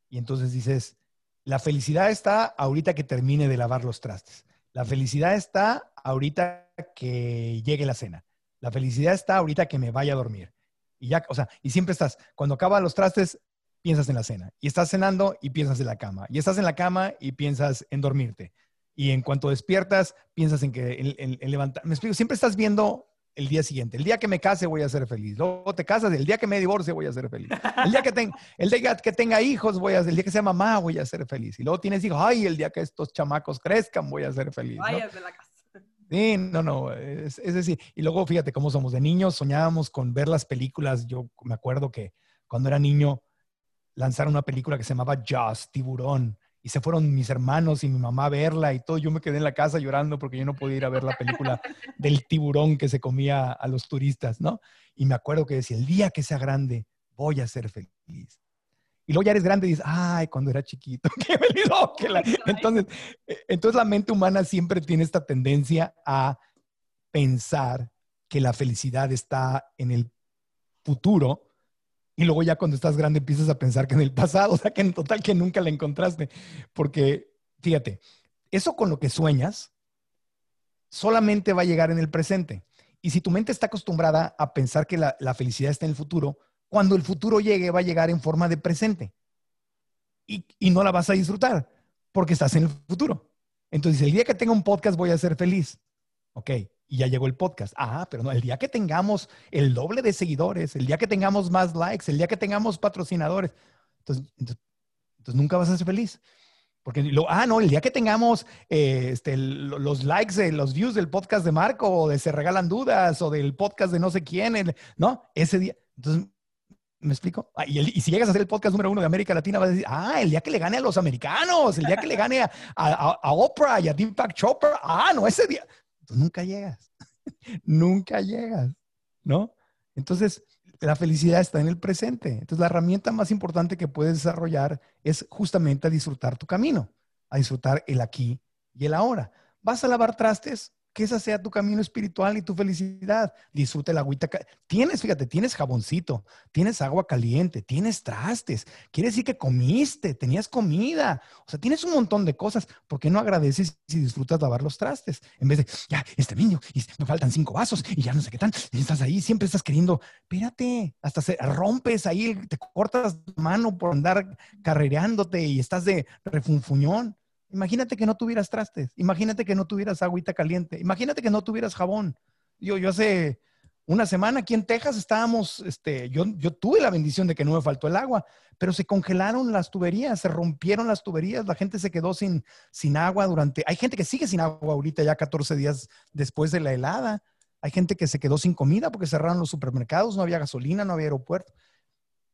[SPEAKER 4] y entonces dices, la felicidad está ahorita que termine de lavar los trastes. La felicidad está ahorita que llegue la cena. La felicidad está ahorita que me vaya a dormir. Y ya, o sea, y siempre estás, cuando acaba los trastes, piensas en la cena. Y estás cenando y piensas en la cama. Y estás en la cama y piensas en dormirte. Y en cuanto despiertas, piensas en que en, levantar. Me explico, siempre estás viendo el día siguiente. El día que me case voy a ser feliz. Luego te casas, el día que me divorcie voy a ser feliz. El día que, el día que tenga hijos voy a el día que sea mamá voy a ser feliz. Y luego tienes hijos, ay, el día que estos chamacos crezcan voy a ser feliz. ¿no? de la casa. Sí, no, no, es, es, decir, y luego fíjate cómo somos de niños, soñábamos con ver las películas. Yo me acuerdo que cuando era niño lanzaron una película que se llamaba Jaws, Tiburón y se fueron mis hermanos y mi mamá a verla y todo. Yo me quedé en la casa llorando porque yo no podía ir a ver la película del tiburón que se comía a los turistas, ¿no? Y me acuerdo que decía, el día que sea grande, voy a ser feliz. Y luego ya eres grande y dices, ay, cuando era chiquito, qué feliz. Entonces, eh, entonces la mente humana siempre tiene esta tendencia a pensar que la felicidad está en el futuro y luego ya cuando estás grande empiezas a pensar que en el pasado, o sea, que en total que nunca la encontraste. Porque, fíjate, eso con lo que sueñas solamente va a llegar en el presente. Y si tu mente está acostumbrada a pensar que la, felicidad está en el futuro, cuando el futuro llegue va a llegar en forma de presente. Y, y no la vas a disfrutar porque estás en el futuro. Entonces, el día que tenga un podcast voy a ser feliz. Ok, ya llegó el podcast. Ah, pero no, el día que tengamos el doble de seguidores, el día que tengamos más likes, el día que tengamos patrocinadores, entonces, entonces, nunca vas a ser feliz. Porque, lo, ah, no, el día que tengamos eh, este, los likes, los views del podcast de Marco, o de Se Regalan Dudas, o del podcast de no sé quién, ¿no? Ese día. Entonces, ¿me explico? Ah, y, y, si llegas a ser el podcast número uno de América Latina, vas a decir, ah, el día que le gane a los americanos, el día que le gane a, a, a Oprah y a Deepak Chopra, ah, no, ese día. Nunca llegas, nunca llegas, ¿no? Entonces, la felicidad está en el presente. Entonces, la herramienta más importante que puedes desarrollar es justamente a disfrutar tu camino, a disfrutar el aquí y el ahora. ¿Vas a lavar trastes? Que esa sea tu camino espiritual y tu felicidad. Disfruta el agüita. Tienes, fíjate, tienes jaboncito, tienes agua caliente, tienes trastes. Quiere decir que comiste, tenías comida. O sea, tienes un montón de cosas. ¿Por qué no agradeces si disfrutas lavar los trastes? En vez de, ya, este niño, me faltan cinco vasos y ya no sé qué tan. Y estás ahí, siempre estás queriendo, espérate, hasta se rompes ahí, te cortas mano por andar carrereándote y estás de refunfuñón. Imagínate que no tuvieras trastes, imagínate que no tuvieras agüita caliente, imagínate que no tuvieras jabón. Yo, yo hace una semana aquí en Texas estábamos, este, yo, yo tuve la bendición de que no me faltó el agua, pero se congelaron las tuberías, se rompieron las tuberías, la gente se quedó sin, sin agua durante, hay gente que sigue sin agua ahorita ya 14 días después de la helada, hay gente que se quedó sin comida porque cerraron los supermercados, no había gasolina, no había aeropuerto.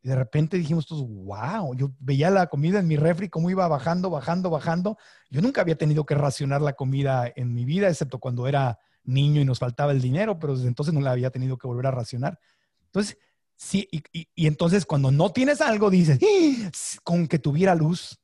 [SPEAKER 4] De repente dijimos todos, wow, yo veía la comida en mi refri, cómo iba bajando, bajando, bajando. Yo nunca había tenido que racionar la comida en mi vida, excepto cuando era niño y nos faltaba el dinero, pero desde entonces no la había tenido que volver a racionar. Entonces, sí, y, y, entonces cuando no tienes algo, dices, ¡Ah! con que tuviera luz,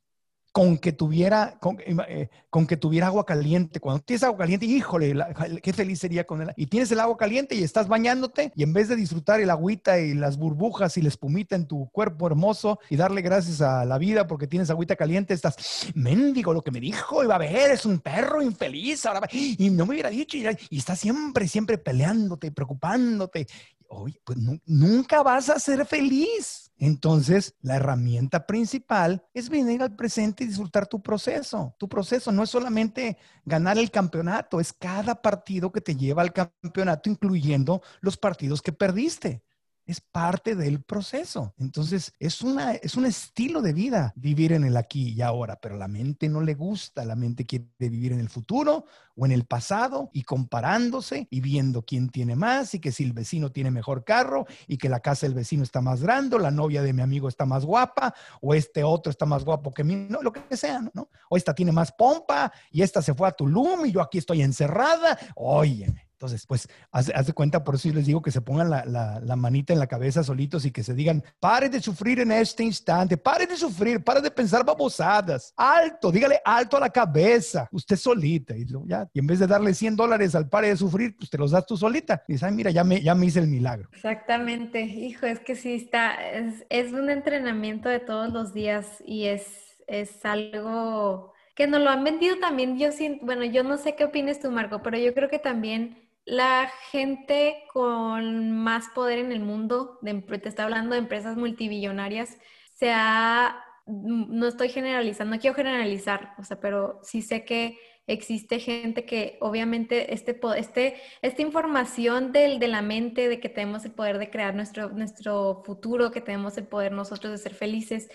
[SPEAKER 4] con que tuviera, con, eh, con, que tuviera agua caliente. Cuando tienes agua caliente, híjole, qué feliz sería con él. Y tienes el agua caliente y estás bañándote y en vez de disfrutar el agüita y las burbujas y la espumita en tu cuerpo hermoso y darle gracias a la vida porque tienes agüita caliente, estás, mendigo, lo que me dijo, iba a ver, es un perro infeliz, ahora y no me hubiera dicho, y, y está siempre, siempre peleándote, preocupándote. Oye, pues nunca vas a ser feliz. Entonces, la herramienta principal es venir al presente y disfrutar tu proceso. Tu proceso no es solamente ganar el campeonato, es cada partido que te lleva al campeonato, incluyendo los partidos que perdiste es parte del proceso. Entonces, es, una, es un estilo de vida vivir en el aquí y ahora, pero la mente no le gusta, la mente quiere vivir en el futuro o en el pasado y comparándose y viendo quién tiene más y que si el vecino tiene mejor carro y que la casa del vecino está más grande, la novia de mi amigo está más guapa o este otro está más guapo que mí, no, lo que sea, ¿no? O esta tiene más pompa y esta se fue a Tulum y yo aquí estoy encerrada. Óyeme entonces, pues, haz, de cuenta, por eso les digo que se pongan la, manita en la cabeza solitos y que se digan, pare de sufrir en este instante, pare de sufrir, pare de pensar babosadas, alto, dígale alto a la cabeza, usted solita. Y, ya, y en vez de darle 100 dólares al pare de sufrir, pues te los das tú solita. Y dices, ay, mira, ya me, ya me hice el milagro.
[SPEAKER 5] Exactamente, hijo, es que sí está, es, es un entrenamiento de todos los días y es, es algo que nos lo han vendido también, yo siento, bueno, yo no sé qué opines tú, Marco, pero yo creo que también la gente con más poder en el mundo, te está hablando de empresas multibillonarias, se ha, mm, no estoy generalizando, no quiero generalizar, o sea, pero sí sé que existe gente que obviamente este, este, esta información del, de la mente, de que tenemos el poder de crear nuestro, nuestro futuro, que tenemos el poder nosotros de ser felices,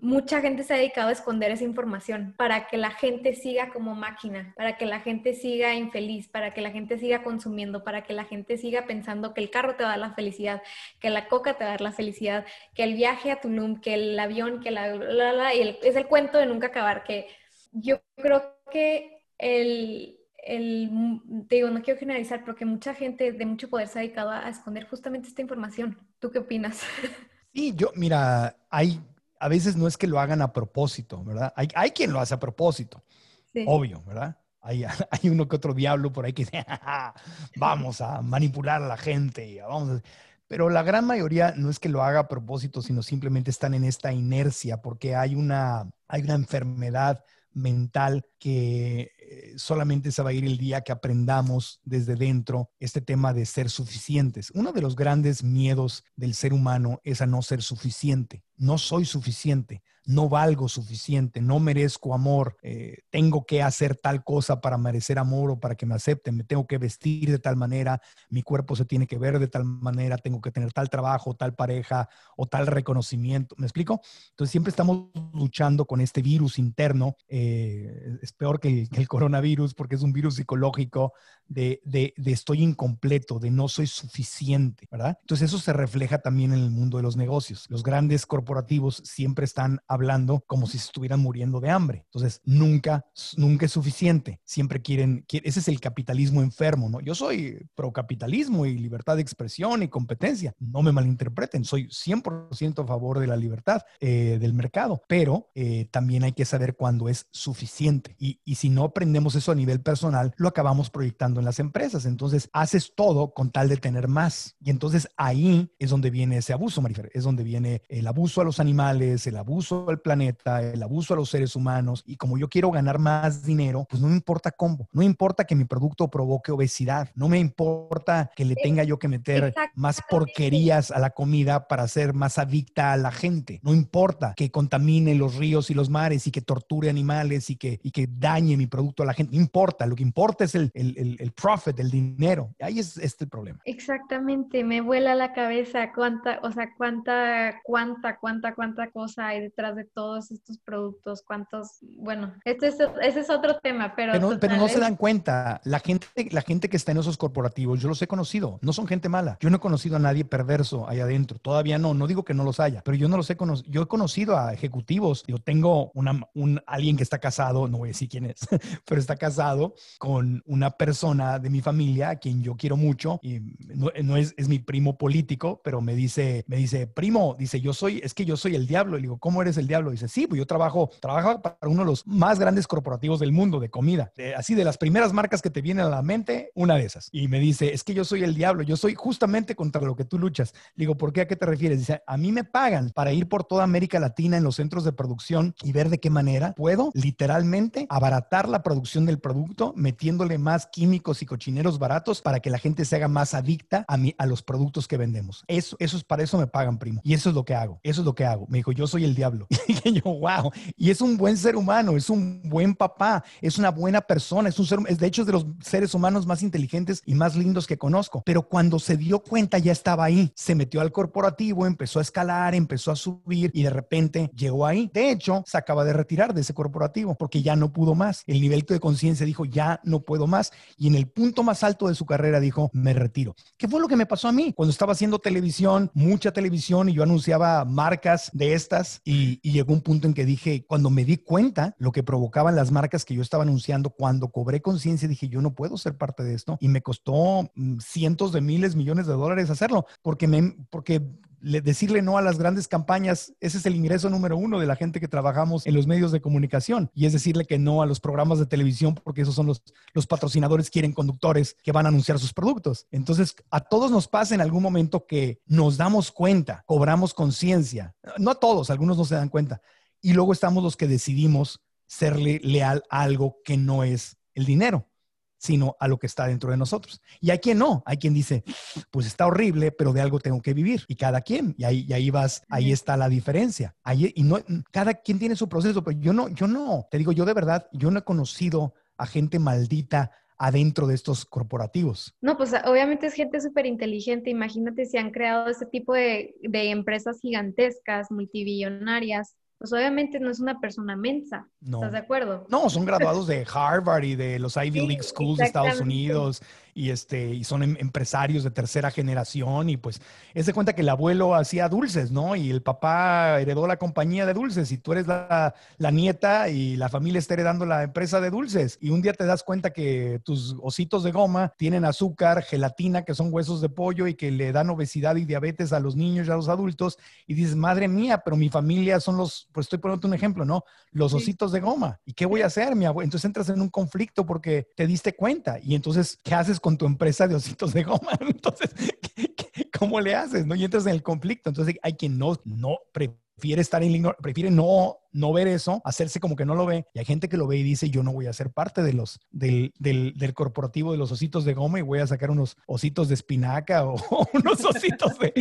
[SPEAKER 5] mucha gente se ha dedicado a esconder esa información para que la gente siga como máquina, para que la gente siga infeliz, para que la gente siga consumiendo, para que la gente siga pensando que el carro te va a dar la felicidad, que la coca te va a dar la felicidad, que el viaje a Tulum, que el avión, que la... y es el cuento de nunca acabar, que yo creo que el, el, te digo, no quiero generalizar, pero que mucha gente de mucho poder se ha dedicado a esconder justamente esta información. ¿Tú qué opinas?
[SPEAKER 4] Sí, yo, mira, hay a veces no es que lo hagan a propósito, ¿verdad? Hay, hay quien lo hace a propósito, obvio, ¿verdad? Hay, hay, uno que otro diablo por ahí que dice, vamos a manipular a la gente, vamos pero la gran mayoría no es que lo haga a propósito, sino simplemente están en esta inercia porque hay una, hay una enfermedad mental que solamente se va a ir el día que aprendamos desde dentro este tema de ser suficientes. Uno de los grandes miedos del ser humano es a no ser suficiente. No soy suficiente no valgo suficiente, no merezco amor, eh, tengo que hacer tal cosa para merecer amor o para que me acepten, me tengo que vestir de tal manera, mi cuerpo se tiene que ver de tal manera, tengo que tener tal trabajo, tal pareja o tal reconocimiento. ¿Me explico? Entonces siempre estamos luchando con este virus interno. Eh, es peor que el, coronavirus porque es un virus psicológico de, de, estoy incompleto, de no soy suficiente, ¿verdad? Entonces eso se refleja también en el mundo de los negocios. Los grandes corporativos siempre están hablando como si estuvieran muriendo de hambre. Entonces, nunca, nunca es suficiente. Siempre quieren, ese es el capitalismo enfermo, ¿no? Yo soy pro capitalismo y libertad de expresión y competencia. No me malinterpreten, soy 100% a favor de la libertad eh, del mercado, pero eh, también hay que saber cuándo es suficiente. Y, y si no aprendemos eso a nivel personal, lo acabamos proyectando en las empresas. Entonces, haces todo con tal de tener más. Y entonces ahí es donde viene ese abuso, Marifer. Es donde viene el abuso a los animales, el abuso al planeta, el abuso a los seres humanos y como yo quiero ganar más dinero, pues no me importa cómo, no importa que mi producto provoque obesidad, no me importa que le tenga yo que meter más porquerías a la comida para ser más adicta a la gente, no importa que contamine los ríos y los mares y que torture animales y que, y que dañe mi producto a la gente, no importa, lo que importa es el, el, el, profit, el dinero, ahí es este el problema.
[SPEAKER 5] Exactamente, me vuela la cabeza cuánta, o sea, cuánta, cuánta, cuánta, cuánta cosa hay detrás de todos estos productos, cuántos, bueno, este es, ese es otro tema, pero...
[SPEAKER 4] Pero, no se dan cuenta, la gente, la gente que está en esos corporativos, yo los he conocido, no son gente mala, yo no he conocido a nadie perverso ahí adentro, todavía no, no digo que no los haya, pero yo no los he conocido, yo he conocido a ejecutivos, yo tengo una, un, alguien que está casado, no voy a decir quién es, pero está casado con una persona de mi familia a quien yo quiero mucho y no, no es, es mi primo político, pero me dice, me dice, primo, dice, yo soy, es que yo soy el diablo, le digo, ¿cómo eres el diablo. Dice, sí, pues yo trabajo, trabajo para uno de los más grandes corporativos del mundo de comida. así de las primeras marcas que te vienen a la mente, una de esas. Y me dice, es que yo soy el diablo, yo soy justamente contra lo que tú luchas. Le digo, ¿por qué? ¿A qué te refieres? Dice, a mí me pagan para ir por toda América Latina en los centros de producción y ver de qué manera puedo literalmente abaratar la producción del producto metiéndole más químicos y cochineros baratos para que la gente se haga más adicta a, mí, a los productos que vendemos. Eso, eso es para eso me pagan, primo. Y eso es lo que hago. Eso es lo que hago. Me dijo, yo soy el diablo. Y yo, wow. Y es un buen ser humano, es un buen papá, es una buena persona, es un ser, es de hecho es de los seres humanos más inteligentes y más lindos que conozco. Pero cuando se dio cuenta ya estaba ahí, se metió al corporativo, empezó a escalar, empezó a subir y de repente llegó ahí. De hecho, se acaba de retirar de ese corporativo porque ya no pudo más. El nivel de conciencia dijo, ya no puedo más. Y en el punto más alto de su carrera dijo, me retiro. ¿Qué fue lo que me pasó a mí? Cuando estaba haciendo televisión, mucha televisión y yo anunciaba marcas de estas y, y llegó un punto en que dije, cuando me di cuenta lo que provocaban las marcas que yo estaba anunciando, cuando cobré conciencia, dije, yo no puedo ser parte de esto. Y me costó mm, cientos de miles, millones de dólares hacerlo, porque, me, porque decirle no a las grandes campañas, ese es el ingreso número uno de la gente que trabajamos en los medios de comunicación. Y es decirle que no a los programas de televisión porque esos son los, los patrocinadores, quieren conductores que van a anunciar sus productos. Entonces, a todos nos pasa en algún momento que nos damos cuenta, cobramos conciencia. No a todos, algunos no se dan cuenta. Y luego estamos los que decidimos serle leal a algo que no es el dinero sino a lo que está dentro de nosotros. Y hay quien no, hay quien dice, pues está horrible, pero de algo tengo que vivir. Y cada quien, y ahí, y ahí vas, ahí está la diferencia. Ahí, y no, cada quien tiene su proceso, pero yo no, yo no, te digo, yo de verdad, yo no he conocido a gente maldita adentro de estos corporativos.
[SPEAKER 5] No, pues obviamente es gente súper inteligente. Imagínate si han creado este tipo de, de empresas gigantescas, multibillonarias, pues obviamente no es una persona mensa. ¿Estás de acuerdo?
[SPEAKER 4] No, son graduados de Harvard y de los Ivy League Schools de Estados Unidos y, este, y son em, empresarios de tercera generación y pues es de cuenta que el abuelo hacía dulces, ¿no? Y el papá heredó la compañía de dulces y tú eres la, la nieta y la familia está heredando la empresa de dulces y un día te das cuenta que tus ositos de goma tienen azúcar, gelatina, que son huesos de pollo y que le dan obesidad y diabetes a los niños y a los adultos y dices, madre mía, pero mi familia son los, pues estoy poniendo un ejemplo, ¿no? Los ositos de goma. ¿Y qué voy a hacer, mi abuelo? Entonces entras en un conflicto porque te diste cuenta y entonces, ¿qué haces con tu empresa de ositos de goma. Entonces, ¿cómo le haces? ¿No? Y entras en el conflicto. Entonces, hay quien no, no prefiere estar en prefiere no no ver eso, hacerse como que no lo ve. Y hay gente que lo ve y dice, yo no voy a ser parte de los, del, del, del corporativo de los ositos de goma y voy a sacar unos ositos de espinaca o, unos ositos de,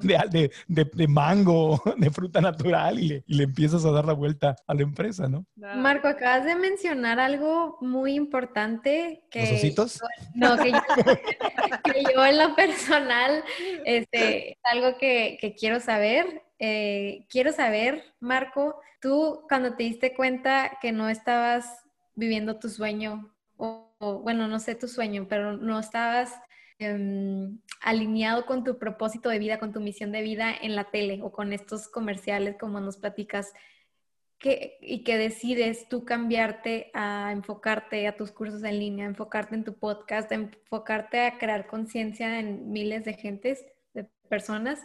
[SPEAKER 4] de, de, de, mango, de fruta natural y le, y le, empiezas a dar la vuelta a la empresa, ¿no?
[SPEAKER 5] Marco, acabas de mencionar algo muy importante que...
[SPEAKER 4] ¿Los ositos?
[SPEAKER 5] No, que yo, que yo en lo personal, este, algo que, que quiero saber eh, quiero saber, Marco, tú cuando te diste cuenta que no estabas viviendo tu sueño, o, bueno, no sé tu sueño, pero no estabas em, alineado con tu propósito de vida, con tu misión de vida en la tele o con estos comerciales como nos platicas, y que decides tú cambiarte a enfocarte a tus cursos en línea, enfocarte en tu podcast, enfocarte a crear conciencia en miles de gentes, de personas.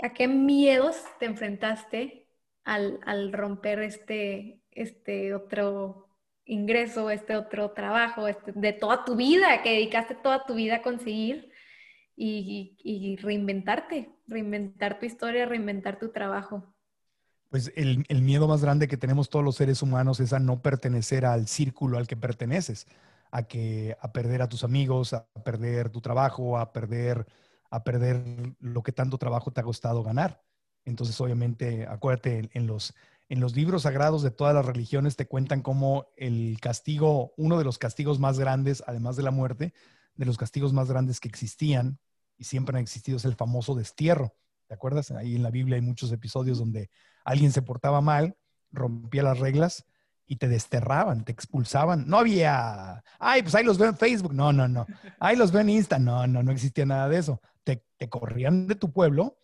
[SPEAKER 5] ¿A qué miedos te enfrentaste al, romper este, este otro ingreso, este otro trabajo, este, de toda tu vida, que dedicaste toda tu vida a conseguir y, reinventarte, reinventar tu historia, reinventar tu trabajo?
[SPEAKER 4] Pues el, el, miedo más grande que tenemos todos los seres humanos es a no pertenecer al círculo al que perteneces, a que a perder a tus amigos, a perder tu trabajo, a perder a perder lo que tanto trabajo te ha costado ganar. Entonces, obviamente, acuérdate, en los, en los libros sagrados de todas las religiones te cuentan cómo el castigo, uno de los castigos más grandes, además de la muerte, de los castigos más grandes que existían y siempre han existido es el famoso destierro. ¿Te acuerdas? Ahí en la Biblia hay muchos episodios donde alguien se portaba mal, rompía las reglas y te desterraban, te expulsaban. No había, ay, pues ahí los veo en Facebook. No, no, no. Ahí los veo en Insta. No, no, no existía nada de eso te, corrían de tu pueblo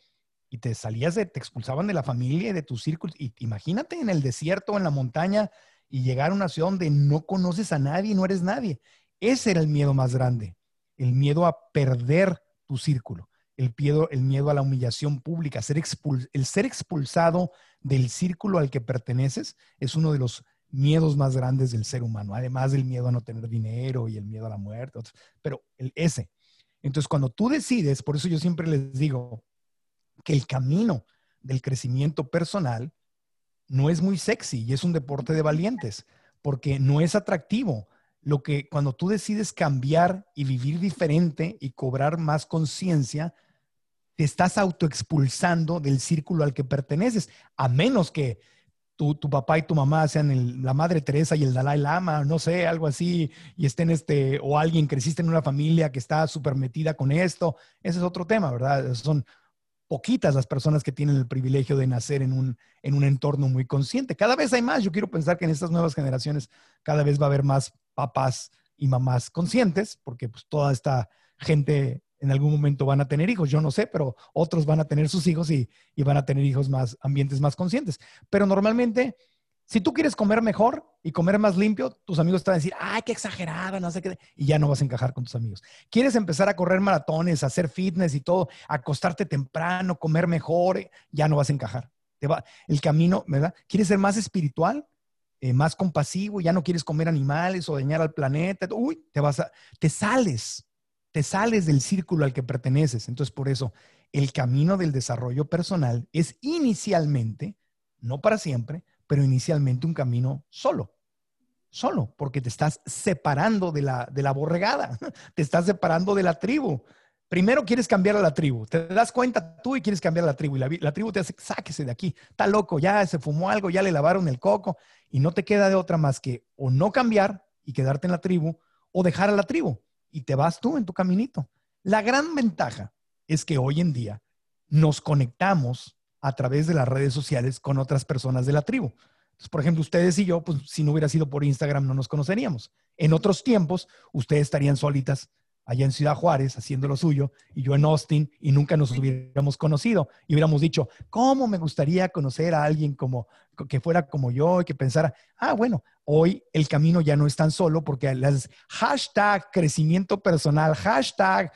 [SPEAKER 4] y te salías de, te expulsaban de la familia y de tu círculo. Y imagínate en el desierto, en la montaña, y llegar a una ciudad donde no conoces a nadie, no eres nadie. Ese era el miedo más grande, el miedo a perder tu círculo. el, el miedo a la humillación pública, ser el ser expulsado del círculo al que perteneces es uno de los miedos más grandes del ser humano, además del miedo a no tener dinero y el miedo a la muerte, pero el, ese. Entonces, cuando tú decides, por eso yo siempre les digo que el camino del crecimiento personal no es muy sexy y es un deporte de valientes, porque no es atractivo. Lo que cuando tú decides cambiar y vivir diferente y cobrar más conciencia, te estás autoexpulsando del círculo al que perteneces, a menos que tu, papá y tu mamá sean la Madre Teresa y el Dalai Lama, no sé, algo así, y estén este, o alguien creciste en una familia que está súper metida con esto, ese es otro tema, ¿verdad? Son poquitas las personas que tienen el privilegio de nacer en un, en un entorno muy consciente. Cada vez hay más, yo quiero pensar que en estas nuevas generaciones cada vez va a haber más papás y mamás conscientes, porque pues toda esta gente en algún momento van a tener hijos, yo no sé, pero otros van a tener sus hijos y, van a tener hijos más, ambientes más conscientes. Pero normalmente, si tú quieres comer mejor y comer más limpio, tus amigos te van a decir, ay, qué exagerada, no sé qué, y ya no vas a encajar con tus amigos. Quieres empezar a correr maratones, hacer fitness y todo, acostarte temprano, comer mejor, ya no vas a encajar. Te va, el camino, ¿verdad? ¿Quieres ser más espiritual? Eh, más compasivo, ya no quieres comer animales o dañar al planeta, uy, te vas a, te sales, te sales del círculo al que perteneces. Entonces, por eso, el camino del desarrollo personal es inicialmente, no para siempre, pero inicialmente un camino solo. Solo, porque te estás separando de la, de la borregada, te estás separando de la tribu. Primero quieres cambiar a la tribu, te das cuenta tú y quieres cambiar a la tribu y la, la, tribu te hace, sáquese de aquí, está loco, ya se fumó algo, ya le lavaron el coco y no te queda de otra más que o no cambiar y quedarte en la tribu o dejar a la tribu y te vas tú en tu caminito. La gran ventaja es que hoy en día nos conectamos a través de las redes sociales con otras personas de la tribu. por ejemplo, ustedes y yo, pues si no hubiera sido por Instagram, no nos conoceríamos. En otros tiempos, ustedes estarían solitas allá en Ciudad Juárez haciendo lo suyo y yo en Austin y nunca nos hubiéramos conocido. Y hubiéramos dicho, ¿cómo me gustaría conocer a alguien como que fuera como yo y que pensara, ah, bueno, hoy el camino ya no es tan solo porque las hashtag crecimiento personal, hashtag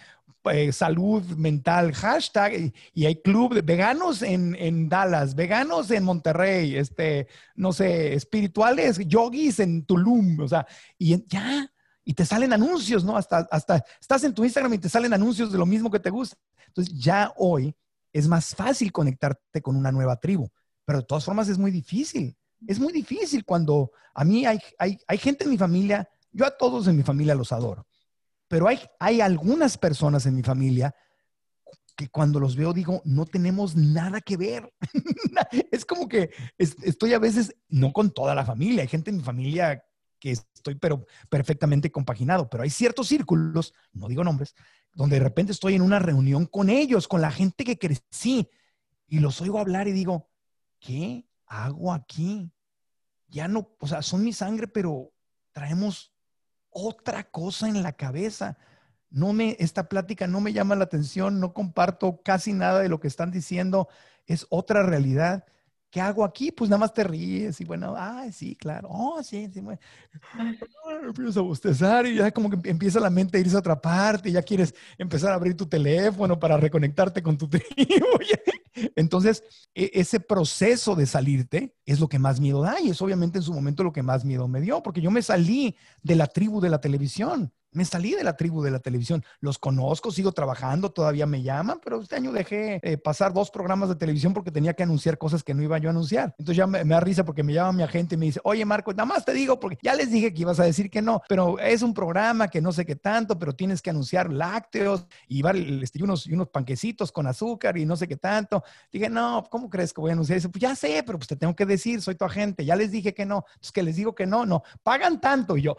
[SPEAKER 4] eh, salud mental, hashtag, y, hay club de veganos en, en, Dallas, veganos en Monterrey, este, no sé, espirituales, yogis en Tulum, o sea, y ya, y te salen anuncios, ¿no? Hasta, hasta estás en tu Instagram y te salen anuncios de lo mismo que te gusta. Entonces ya hoy es más fácil conectarte con una nueva tribu, pero de todas formas es muy difícil. Es muy difícil cuando a mí hay, hay, hay gente en mi familia, yo a todos en mi familia los adoro, pero hay, hay algunas personas en mi familia que cuando los veo digo, no tenemos nada que ver. es como que estoy a veces, no con toda la familia, hay gente en mi familia que estoy pero perfectamente compaginado, pero hay ciertos círculos, no digo nombres, donde de repente estoy en una reunión con ellos, con la gente que crecí, y los oigo hablar y digo, ¿qué hago aquí? Ya no, o sea, son mi sangre, pero traemos otra cosa en la cabeza. No me, esta plática no me llama la atención, no comparto casi nada de lo que están diciendo, es otra realidad. ¿Qué hago aquí? Pues nada más te ríes y bueno, ah, sí, claro, oh, sí, sí, bueno. Empiezas a bostezar y ya como que empieza la mente a irse a otra parte y ya quieres empezar a abrir tu teléfono para reconectarte con tu tribu. Entonces, e, ese proceso de salirte es lo que más miedo da y es obviamente en su momento lo que más miedo me dio, porque yo me salí de la tribu de la televisión. Me salí de la tribu de la televisión. Los conozco, sigo trabajando, todavía me llaman, pero este año dejé eh, pasar dos programas de televisión porque tenía que anunciar cosas que no iba yo a anunciar. Entonces ya me, da risa porque me llama mi agente y me dice, oye Marco, nada más te digo porque ya les dije que ibas a decir que no, pero es un programa que no sé qué tanto, pero tienes que anunciar lácteos y este, unos, unos panquecitos con azúcar y no sé qué tanto. Dije, no, ¿cómo crees que voy a anunciar? eso? pues ya sé, pero pues te tengo que decir, soy tu agente, ya les dije que no. Pues que les digo que no, no, pagan tanto. Y yo,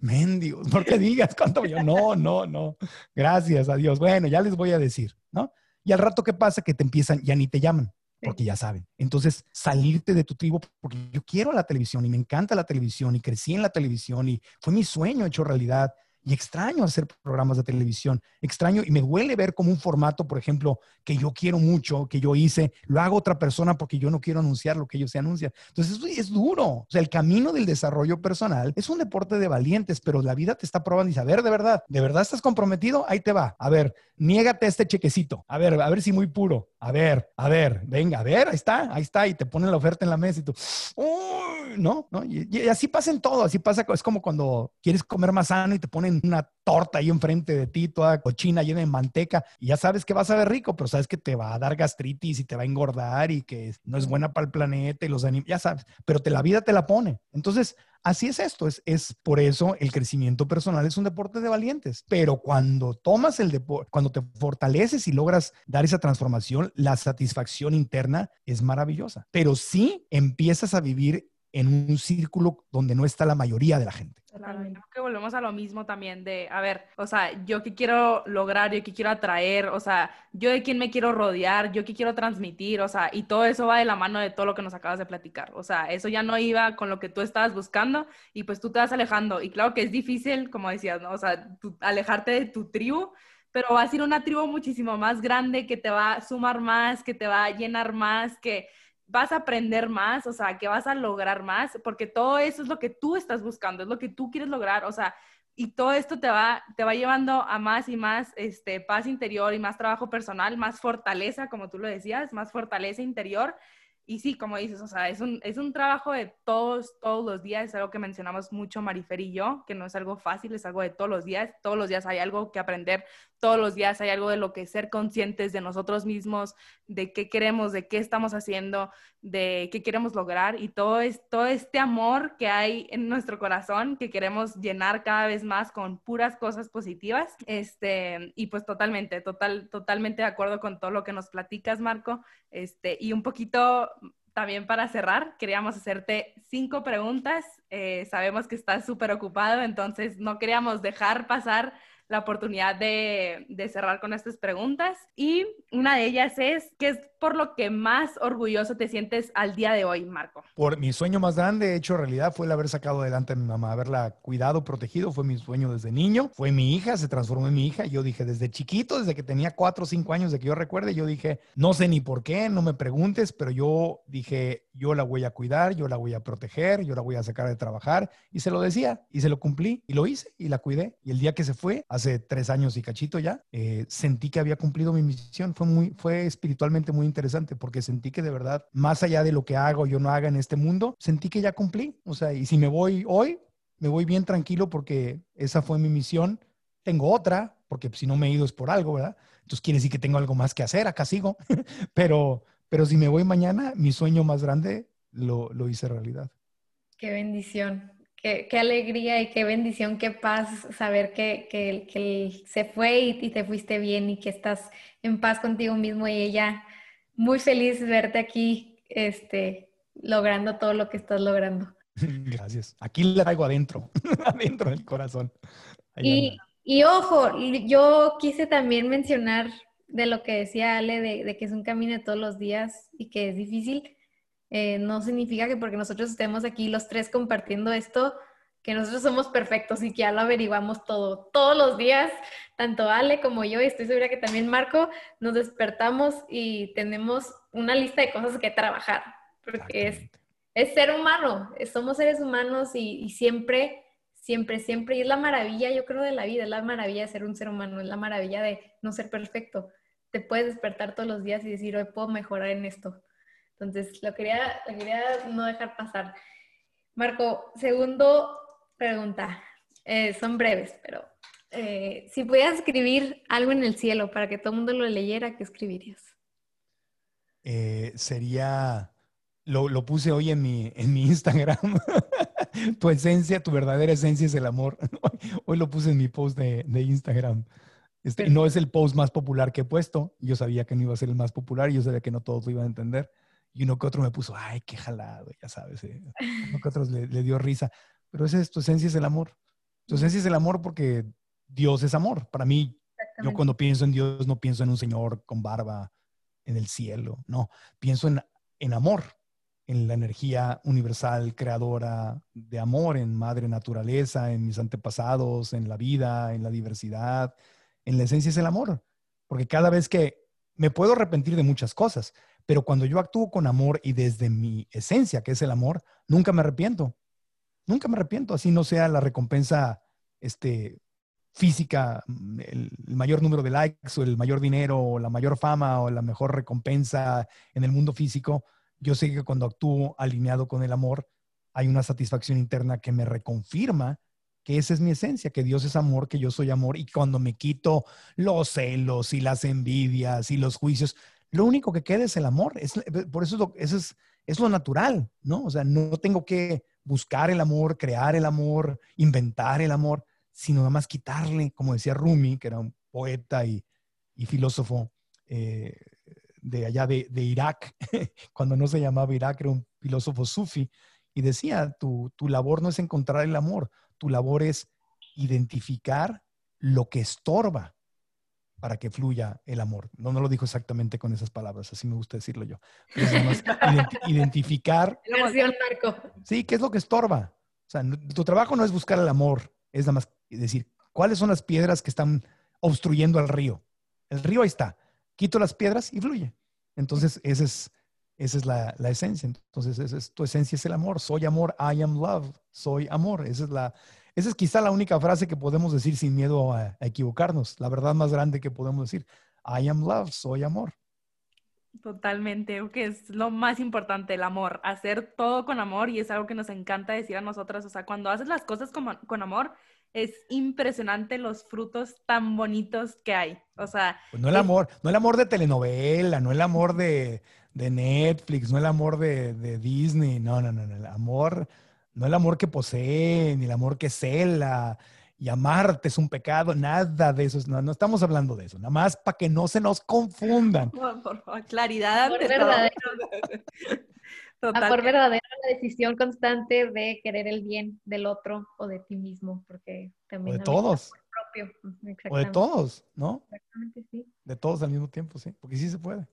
[SPEAKER 4] mendigos, porque digas cuánto yo, no, no, no, gracias a Dios. Bueno, ya les voy a decir, ¿no? Y al rato, ¿qué pasa? Que te empiezan, ya ni te llaman, porque ya saben. Entonces, salirte de tu tribu, porque yo quiero la televisión y me encanta la televisión y crecí en la televisión y fue mi sueño hecho realidad. Y extraño hacer programas de televisión, extraño y me duele ver como un formato, por ejemplo, que yo quiero mucho, que yo hice, lo hago otra persona porque yo no quiero anunciar lo que ellos se anuncian. Entonces, es, es duro. O sea, el camino del desarrollo personal es un deporte de valientes, pero la vida te está probando y dice, a ver, de verdad, ¿de verdad estás comprometido? Ahí te va. A ver, niégate este chequecito. A ver, a ver si muy puro. A ver, a ver, venga, a ver, ahí está, ahí está, y te ponen la oferta en la mesa y tú, no, no, y, así pasa en todo, así pasa, es como cuando quieres comer más sano y te ponen una torta ahí enfrente de ti, toda cochina, llena de manteca, y ya sabes que vas a ver rico, pero sabes que te va a dar gastritis y te va a engordar y que no es buena para el planeta y los animales, ya sabes, pero te, la vida te la pone. Entonces, Así es esto, es, es por eso el crecimiento personal es un deporte de valientes, pero cuando tomas el deporte, cuando te fortaleces y logras dar esa transformación, la satisfacción interna es maravillosa, pero sí empiezas a vivir en un círculo donde no está la mayoría de la gente.
[SPEAKER 1] Creo que volvemos a lo mismo también de, a ver, o sea, yo qué quiero lograr, yo qué quiero atraer, o sea, yo de quién me quiero rodear, yo qué quiero transmitir, o sea, y todo eso va de la mano de todo lo que nos acabas de platicar. O sea, eso ya no iba con lo que tú estabas buscando y pues tú te vas alejando. Y claro que es difícil, como decías, ¿no? O sea, alejarte de tu tribu, pero va a ser una tribu muchísimo más grande que te va a sumar más, que te va a llenar más, que vas a aprender más, o sea, que vas a lograr más, porque todo eso es lo que tú estás buscando, es lo que tú quieres lograr, o sea, y todo esto te va, te va llevando a más y más este, paz interior y más trabajo personal, más fortaleza, como tú lo decías, más fortaleza interior. Y sí, como dices, o sea, es un, es un trabajo de todos, todos los días, es algo que mencionamos mucho Marifer y yo, que no es algo fácil, es algo de todos los días, todos los días hay algo que aprender, todos los días hay algo de lo que ser conscientes de nosotros mismos, de qué queremos, de qué estamos haciendo, de qué queremos lograr y todo, es, todo este amor que hay en nuestro corazón que queremos llenar cada vez más con puras cosas positivas. Este, y pues totalmente, total, totalmente de acuerdo con todo lo que nos platicas, Marco. Este, y un poquito también para cerrar, queríamos hacerte cinco preguntas. Eh, sabemos que estás súper ocupado, entonces no queríamos dejar pasar la oportunidad de, de, cerrar con estas preguntas. Y una de ellas es, ¿qué es por lo que más orgulloso te sientes al día de hoy, Marco?
[SPEAKER 4] Por mi sueño más grande, hecho realidad, fue el haber sacado adelante a mi mamá, haberla cuidado, protegido. Fue mi sueño desde niño. Fue mi hija, se transformó en mi hija. Yo dije, desde chiquito, desde que tenía cuatro o cinco años, de que yo recuerde, yo dije, no sé ni por qué, no me preguntes, pero yo dije, yo la voy a cuidar, yo la voy a proteger, yo la voy a sacar de trabajar. Y se lo decía, y se lo cumplí, y lo hice, y la cuidé. Y el día que se fue, hace tres años y cachito ya, eh, sentí que había cumplido mi misión. Fue, muy, fue espiritualmente muy interesante porque sentí que de verdad, más allá de lo que hago yo no haga en este mundo, sentí que ya cumplí. O sea, y si me voy hoy, me voy bien tranquilo porque esa fue mi misión. Tengo otra, porque si no me he ido es por algo, ¿verdad? Entonces quiere decir que tengo algo más que hacer, acá sigo. pero, pero si me voy mañana, mi sueño más grande lo, lo hice realidad.
[SPEAKER 5] Qué bendición. Qué, alegría y qué bendición, qué paz saber que, que, que se fue y, te fuiste bien y que estás en paz contigo mismo y ella muy feliz verte aquí, este, logrando todo lo que estás logrando.
[SPEAKER 4] Gracias. Aquí la traigo adentro, adentro del corazón.
[SPEAKER 5] Y, y, ojo, yo quise también mencionar de lo que decía Ale, de, de, que es un camino de todos los días y que es difícil. Eh, no significa que porque nosotros estemos aquí los tres compartiendo esto, que nosotros somos perfectos y que ya lo averiguamos todo. Todos los días, tanto Ale como yo, y estoy segura que también Marco, nos despertamos y tenemos una lista de cosas que trabajar, porque es, es ser humano, somos seres humanos y, y siempre, siempre, siempre, y es la maravilla, yo creo, de la vida, es la maravilla de ser un ser humano, es la maravilla de no ser perfecto. Te puedes despertar todos los días y decir, hoy puedo mejorar en esto entonces, lo quería, quería no dejar pasar. Marco, segundo pregunta. Eh, son breves, pero eh, si pudieras escribir algo en el cielo para que todo el mundo lo leyera, ¿qué escribirías?
[SPEAKER 4] Eh, sería, lo, lo, puse hoy en mi, en mi Instagram. tu esencia, tu verdadera esencia es el amor. hoy lo puse en mi post de, de Instagram. Este, no es el post más popular que he puesto. Yo sabía que no iba a ser el más popular y yo sabía que no todos lo iban a entender y uno que otro me puso, ay, qué jalado, ya sabes, eh. uno que otro le, dio risa. Pero esa es tu esencia, es el amor. Tu esencia es el amor porque Dios es amor. Para mí, yo cuando pienso en Dios no pienso en un señor con barba en el cielo, no, pienso en, en amor. en la energía universal, creadora de amor, en madre naturaleza, en mis antepasados, en la vida, en la diversidad. En la esencia es el amor. Porque cada vez que me puedo arrepentir de muchas cosas, pero cuando yo actúo con amor y desde mi esencia, que es el amor, nunca me arrepiento. Nunca me arrepiento, así no sea la recompensa este, física, mm, el, mayor número de likes o el mayor dinero o la mayor fama o la mejor recompensa en el mundo físico, yo sé que cuando actúo alineado con el amor, hay una satisfacción interna que me reconfirma que esa es mi esencia, que Dios es amor, que yo soy amor y cuando me quito los celos y las envidias y los juicios, lo único que queda es el amor. Es, por eso, es lo, eso es, es lo natural, ¿no? O sea, no tengo que buscar el amor, crear el amor, inventar el amor sino nada más quitarle, como decía Rumi, que era un poeta y, filósofo eh, de allá de, Irak, cuando no se llamaba Irak, era un filósofo sufi, y decía, tu, tu labor no es encontrar el amor, tu labor es identificar lo que estorba para que fluya el amor. No, no lo dijo exactamente con esas palabras, así me gusta decirlo yo. identificar. Sí, ¿qué es lo que estorba? O sea, tu trabajo no es buscar el amor, es nada más decir, ¿cuáles son las piedras que están obstruyendo al río? El río ahí está. Quito las piedras y fluye. Entonces, esa es, esa es la, esencia. Entonces, esa es, tu esencia es el amor. Soy amor, I am love. Soy amor. Esa es, la, esa es quizá la única frase que podemos decir sin miedo a, a equivocarnos. La verdad más grande que podemos decir. I am love. Soy amor.
[SPEAKER 1] Totalmente, que es lo más importante, el amor, hacer todo con amor y es algo que nos encanta decir a nosotras, o sea, cuando haces las cosas con, con amor, es impresionante los frutos tan bonitos que hay. O sea.
[SPEAKER 4] Pues no el amor, no el amor de telenovela, no el amor de, Netflix, no el amor de, Disney, no, no, no, el amor, no el amor que posee, ni el amor que cela, y amarte es un pecado, nada de eso, no, no estamos hablando de eso, nada más para que no se nos confundan.
[SPEAKER 1] Por, favor, claridad. Por
[SPEAKER 5] por verdadera la decisión constante de querer el bien del otro o de ti mismo, porque también...
[SPEAKER 4] O de todos. Propio. O de todos, ¿no? Exactamente, sí. De todos al mismo tiempo, sí, porque sí se puede.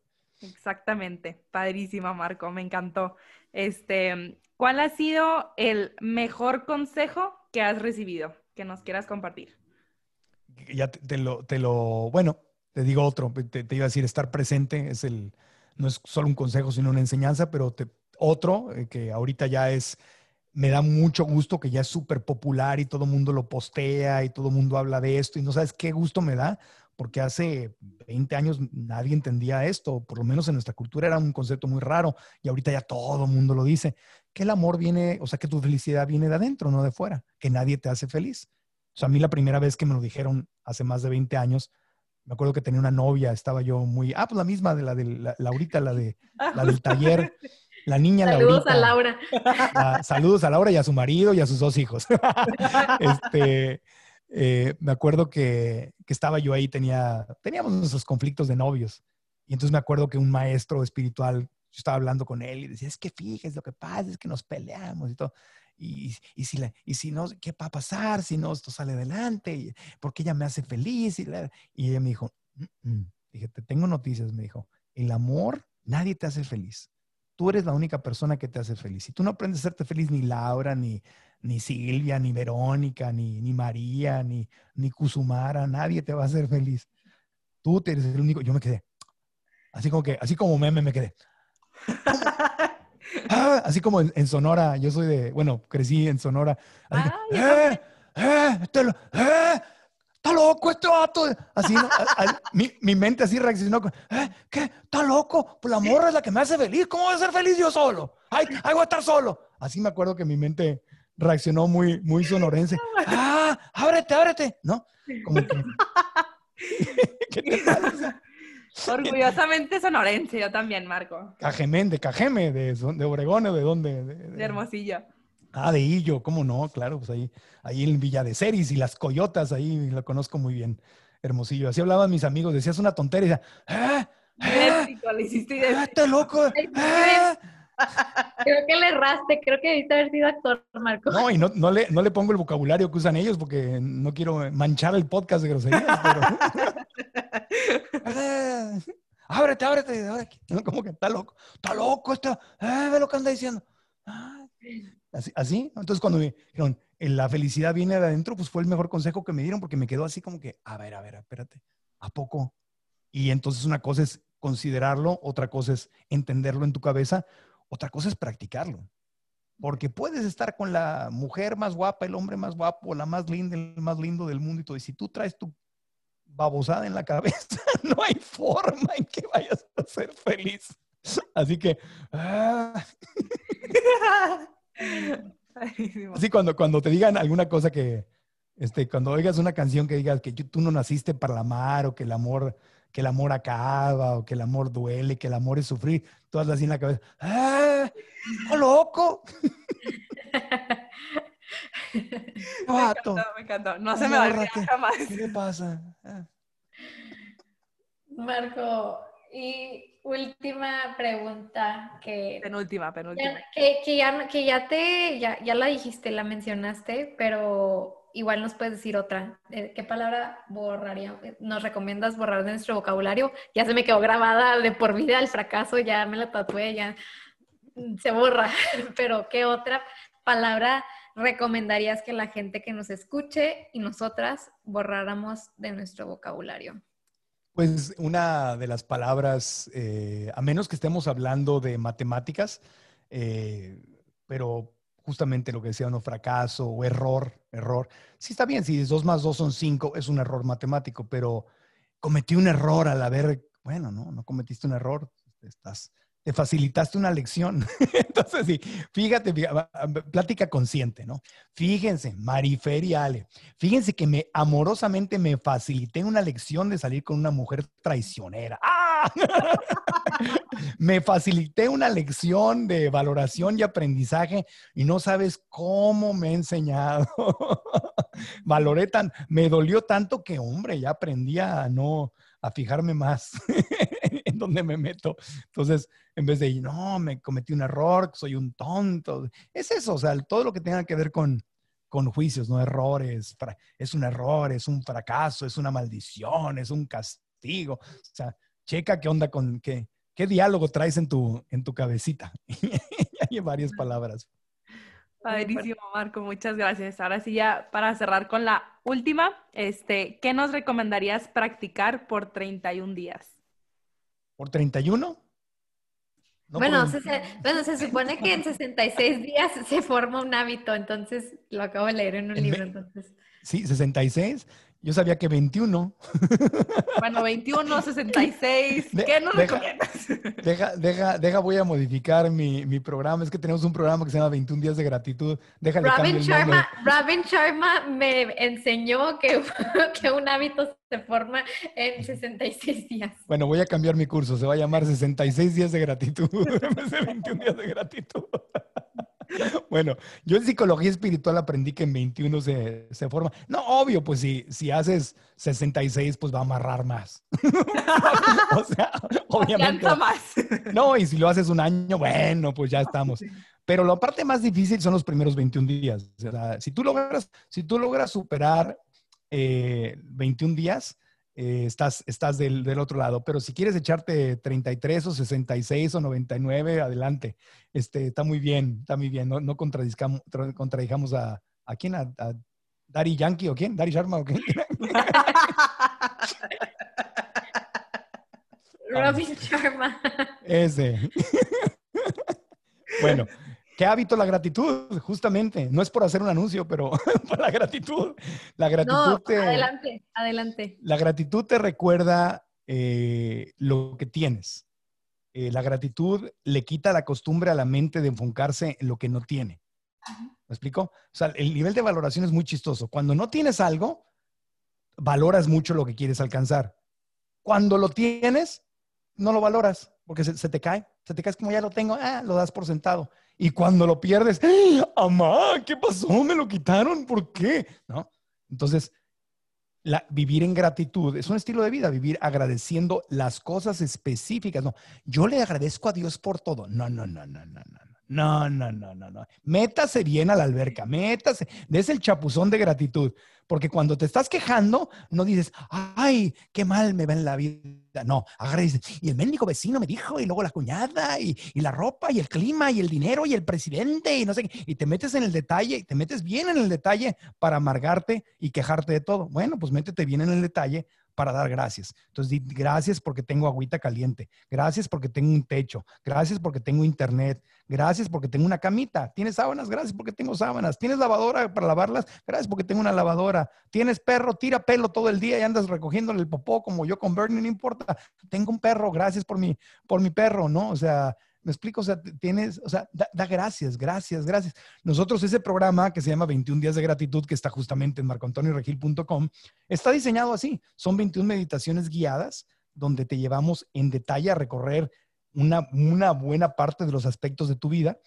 [SPEAKER 1] Exactamente, padrísima Marco, me encantó. Este, ¿cuál ha sido el mejor consejo que has recibido que nos quieras compartir?
[SPEAKER 4] Ya te, lo, te lo, bueno, te digo otro, te, te, iba a decir, estar presente es el, no es solo un consejo, sino una enseñanza, pero otro eh, que ahorita ya es, me da mucho gusto, que ya es súper popular y todo mundo lo postea y todo mundo habla de esto y no sabes qué gusto me da, porque hace 20 años nadie entendía esto, por lo menos en nuestra cultura era un concepto muy raro y ahorita ya todo el mundo lo dice, que el amor viene, o sea, que tu felicidad viene de adentro, no de fuera, que nadie te hace feliz. O sea, a mí la primera vez que me lo dijeron hace más de 20 años, me acuerdo que tenía una novia, estaba yo muy, ah, pues la misma de la de la, Laurita, la de la del taller. La niña
[SPEAKER 5] Saludos a Laura.
[SPEAKER 4] saludos a Laura y a su marido y a sus dos hijos. este, eh, me acuerdo que, que, estaba yo ahí, tenía, teníamos nuestros conflictos de novios. Y entonces me acuerdo que un maestro espiritual, yo estaba hablando con él y decía, es que fíjese, lo que pasa es que nos peleamos y todo. Y, y, si, la, y si no, ¿qué va a pasar si no esto sale adelante? Porque ella me hace feliz. Y, y ella me dijo, mm, mm". dije, te tengo noticias, me dijo, el amor, nadie te hace feliz tú eres la única persona que te hace feliz. Si tú no aprendes a hacerte feliz, ni Laura, ni, ni Silvia, ni Verónica, ni, ni María, ni, ni Kusumara, nadie te va a hacer feliz. Tú eres el único. Yo me quedé. Así como que, así como meme me quedé. Ah, así como en, Sonora, yo soy de, bueno, crecí en Sonora. ¡Eh! ¡Eh! ¡Eh! está loco este vato. Así, mi, mi, mente así reaccionó. ¿Eh? ¿Qué? ¿Está loco? Pues la morra es la que me hace feliz. ¿Cómo voy a ser feliz yo solo? ¡Ay, ay voy a estar solo! Así me acuerdo que mi mente reaccionó muy, muy sonorense. ¡Ah! ¡Ábrete, ábrete! ¿No? Como que...
[SPEAKER 1] ¿Qué te pasa? Orgullosamente sonorense, yo también, Marco.
[SPEAKER 4] Cajemén, de Cajeme, de, de Obregón, ¿de dónde?
[SPEAKER 1] De, de Hermosillo.
[SPEAKER 4] Ah, de Illo, ¿cómo no? Claro, pues ahí, ahí en Villa de Ceris y las coyotas, ahí lo conozco muy bien, Hermosillo. Así hablaban mis amigos, decías una tontería, ¡eh! ¡eh!
[SPEAKER 1] le hiciste ¡Eh,
[SPEAKER 4] ¡Este loco! ¡Eh!
[SPEAKER 5] Creo que le erraste, creo que debiste haber sido actor, Marco.
[SPEAKER 4] No, y no, no, le, no le pongo el vocabulario que usan ellos porque no quiero manchar el podcast de groserías, pero... ábrete, ábrete, ábrete. Como que está loco, está loco, está, eh, ve lo que anda diciendo. Ah, así, así, entonces cuando me dijeron, la felicidad viene de adentro, pues fue el mejor consejo que me dieron porque me quedó así como que, a ver, a ver, espérate, ¿a poco? Y entonces una cosa es considerarlo, otra cosa es entenderlo en tu cabeza, otra cosa es practicarlo. Porque puedes estar con la mujer más guapa, el hombre más guapo, la más linda, el más lindo del mundo y todo. Y si tú traes tu babosada en la cabeza, no hay forma en que vayas a ser feliz. Así que... Ah. Así cuando, cuando te digan alguna cosa que, este, cuando oigas una canción que digas que tú no naciste para amar o que el amor, que el amor acaba o que el amor duele, que el amor es sufrir, todas así en la cabeza, ¡ah! ¡Oh, loco!
[SPEAKER 1] me encantó, me encantó. No se me va a jamás.
[SPEAKER 4] ¿Qué le pasa? Ah.
[SPEAKER 5] Marco, y última pregunta que...
[SPEAKER 1] Penúltima, penúltima.
[SPEAKER 5] que, que, ya, que ya te, ya, ya la dijiste, la mencionaste, pero igual nos puedes decir otra. Eh, ¿Qué palabra borraría? ¿Nos recomiendas borrar de nuestro vocabulario? Ya se me quedó grabada de por vida el fracaso, ya me la tatué, ya se borra. Pero ¿qué otra palabra recomendarías que la gente que nos escuche y nosotras borráramos de nuestro vocabulario?
[SPEAKER 4] Pues una de las palabras, eh, a menos que estemos hablando de matemáticas, eh, pero justamente lo que decía uno, fracaso o error, error. Sí está bien, si dos más dos son cinco, es un error matemático, pero cometí un error al haber, bueno, no, no cometiste un error, estás te facilitaste una lección. Entonces, sí, fíjate, plática consciente, ¿no? Fíjense, Marifer y Ale, fíjense que me amorosamente me facilité una lección de salir con una mujer traicionera. ¡Ah! me facilité una lección de valoración y aprendizaje y no sabes cómo me he enseñado. Valoré tan, me dolió tanto que, hombre, ya aprendí a no, a fijarme más en dónde me meto. Entonces, en vez de, no, me cometí un error, soy un tonto. Es eso, o sea, todo lo que tenga que ver con, con juicios, no errores. Es un error, es un fracaso, es una maldición, es un castigo. O sea, checa qué onda con, qué, qué diálogo traes en tu, en tu cabecita. Hay varias palabras.
[SPEAKER 1] Padrísimo, Marco, muchas gracias. Ahora sí, ya para cerrar con la última, este, ¿qué nos recomendarías practicar por 31 días?
[SPEAKER 4] ¿Por 31?
[SPEAKER 5] bueno, se, bueno, se supone que en 66 días se forma un hábito, entonces lo acabo de leer en un libro. Entonces.
[SPEAKER 4] Sí, 66. Yo sabía que 21.
[SPEAKER 1] Bueno, 21, 66. ¿Qué nos
[SPEAKER 4] deja, Deja, deja, deja, voy a modificar mi, mi, programa. Es que tenemos un programa que se llama 21 días de gratitud. Déjale
[SPEAKER 5] Robin Sharma, Robin Sharma me enseñó que, que un hábito se forma en 66 días.
[SPEAKER 4] Bueno, voy a cambiar mi curso. Se va a llamar 66 días de gratitud en vez de 21 días de gratitud. Bueno, yo en psicología espiritual aprendí que en 21 se, se forma. No, obvio, pues si, si haces 66, pues va a amarrar más. o sea, obviamente.
[SPEAKER 1] más.
[SPEAKER 4] no, y si lo haces un año, bueno, pues ya estamos. Pero la parte más difícil son los primeros 21 días. O sea, si tú logras, si tú logras superar eh, 21 días, eh, estás, estás del, del, otro lado. Pero si quieres echarte 33 o 66 o 99, adelante. Este, está muy bien, está muy bien. No, no contradijamos a, a quién, a, a Dari Yankee o quién, Dari Sharma o quién.
[SPEAKER 5] Robin Sharma.
[SPEAKER 4] Ese. bueno, ¿Qué hábito la gratitud? Justamente, no es por hacer un anuncio, pero por la gratitud. La gratitud
[SPEAKER 5] te, adelante, adelante.
[SPEAKER 4] La gratitud te recuerda eh, lo que tienes. Eh, la gratitud le quita la costumbre a la mente de enfocarse en lo que no tiene. ¿Me explico? O sea, el nivel de valoración es muy chistoso. Cuando no tienes algo, valoras mucho lo que quieres alcanzar. Cuando lo tienes, no lo valoras porque se, se te cae. Se te cae como ya lo tengo, ah, lo das por sentado. Y cuando lo pierdes, ¡Amá! ¿Qué pasó? ¿Me lo quitaron? ¿Por qué? ¿No? Entonces, la, vivir en gratitud es un estilo de vida, vivir agradeciendo las cosas específicas. No, yo le agradezco a Dios por todo. No, no, no, no, no, no. No, no, no, no, no. Métase bien a la alberca, métase. Des el chapuzón de gratitud. Porque cuando te estás quejando, no dices, ay, qué mal me va en la vida. No, dices, y el médico vecino me dijo, y luego la cuñada, y, y, la ropa, y el clima, y el dinero, y el presidente, y no sé qué. Y te metes en el detalle, y te metes bien en el detalle para amargarte y quejarte de todo. Bueno, pues métete bien en el detalle para dar gracias. Entonces, gracias porque tengo agüita caliente, gracias porque tengo un techo, gracias porque tengo internet, gracias porque tengo una camita, tienes sábanas, gracias porque tengo sábanas, tienes lavadora para lavarlas, gracias porque tengo una lavadora, tienes perro, tira pelo todo el día y andas recogiéndole el popó como yo con Bernie, no importa, tengo un perro, gracias por mi, por mi perro, ¿no? O sea, me explico, o sea, tienes, o sea, da, gracias, gracias, gracias. Nosotros ese programa que se llama 21 días de gratitud, que está justamente en marcoantonioregil.com, está diseñado así. Son 21 meditaciones guiadas donde te llevamos en detalle a recorrer una, una buena parte de los aspectos de tu vida.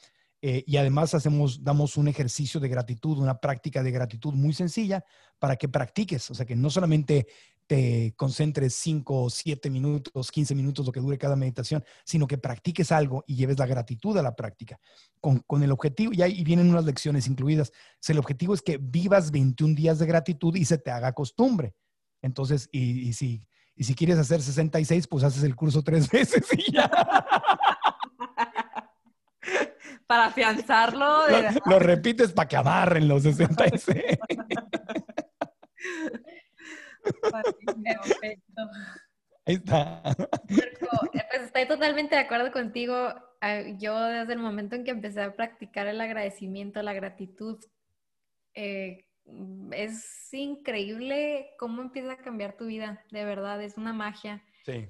[SPEAKER 4] Eh, y además hacemos, damos un ejercicio de gratitud, una práctica de gratitud muy sencilla para que practiques, o sea, que no solamente te concentres 5, 7 minutos, 15 minutos, lo que dure cada meditación, sino que practiques algo y lleves la gratitud a la práctica. Con, con el objetivo, y ahí vienen unas lecciones incluidas, el objetivo es que vivas 21 días de gratitud y se te haga costumbre. Entonces, y, y si, y si quieres hacer 66, pues haces el curso tres veces y ya.
[SPEAKER 1] Para afianzarlo.
[SPEAKER 4] Lo, lo repites para que amarren los 66. Ahí está.
[SPEAKER 5] Eh, pues estoy totalmente de acuerdo contigo. Ah, yo desde el momento en que empecé a practicar el agradecimiento, la gratitud, eh, es increíble cómo empieza a cambiar tu vida, de verdad, es una magia.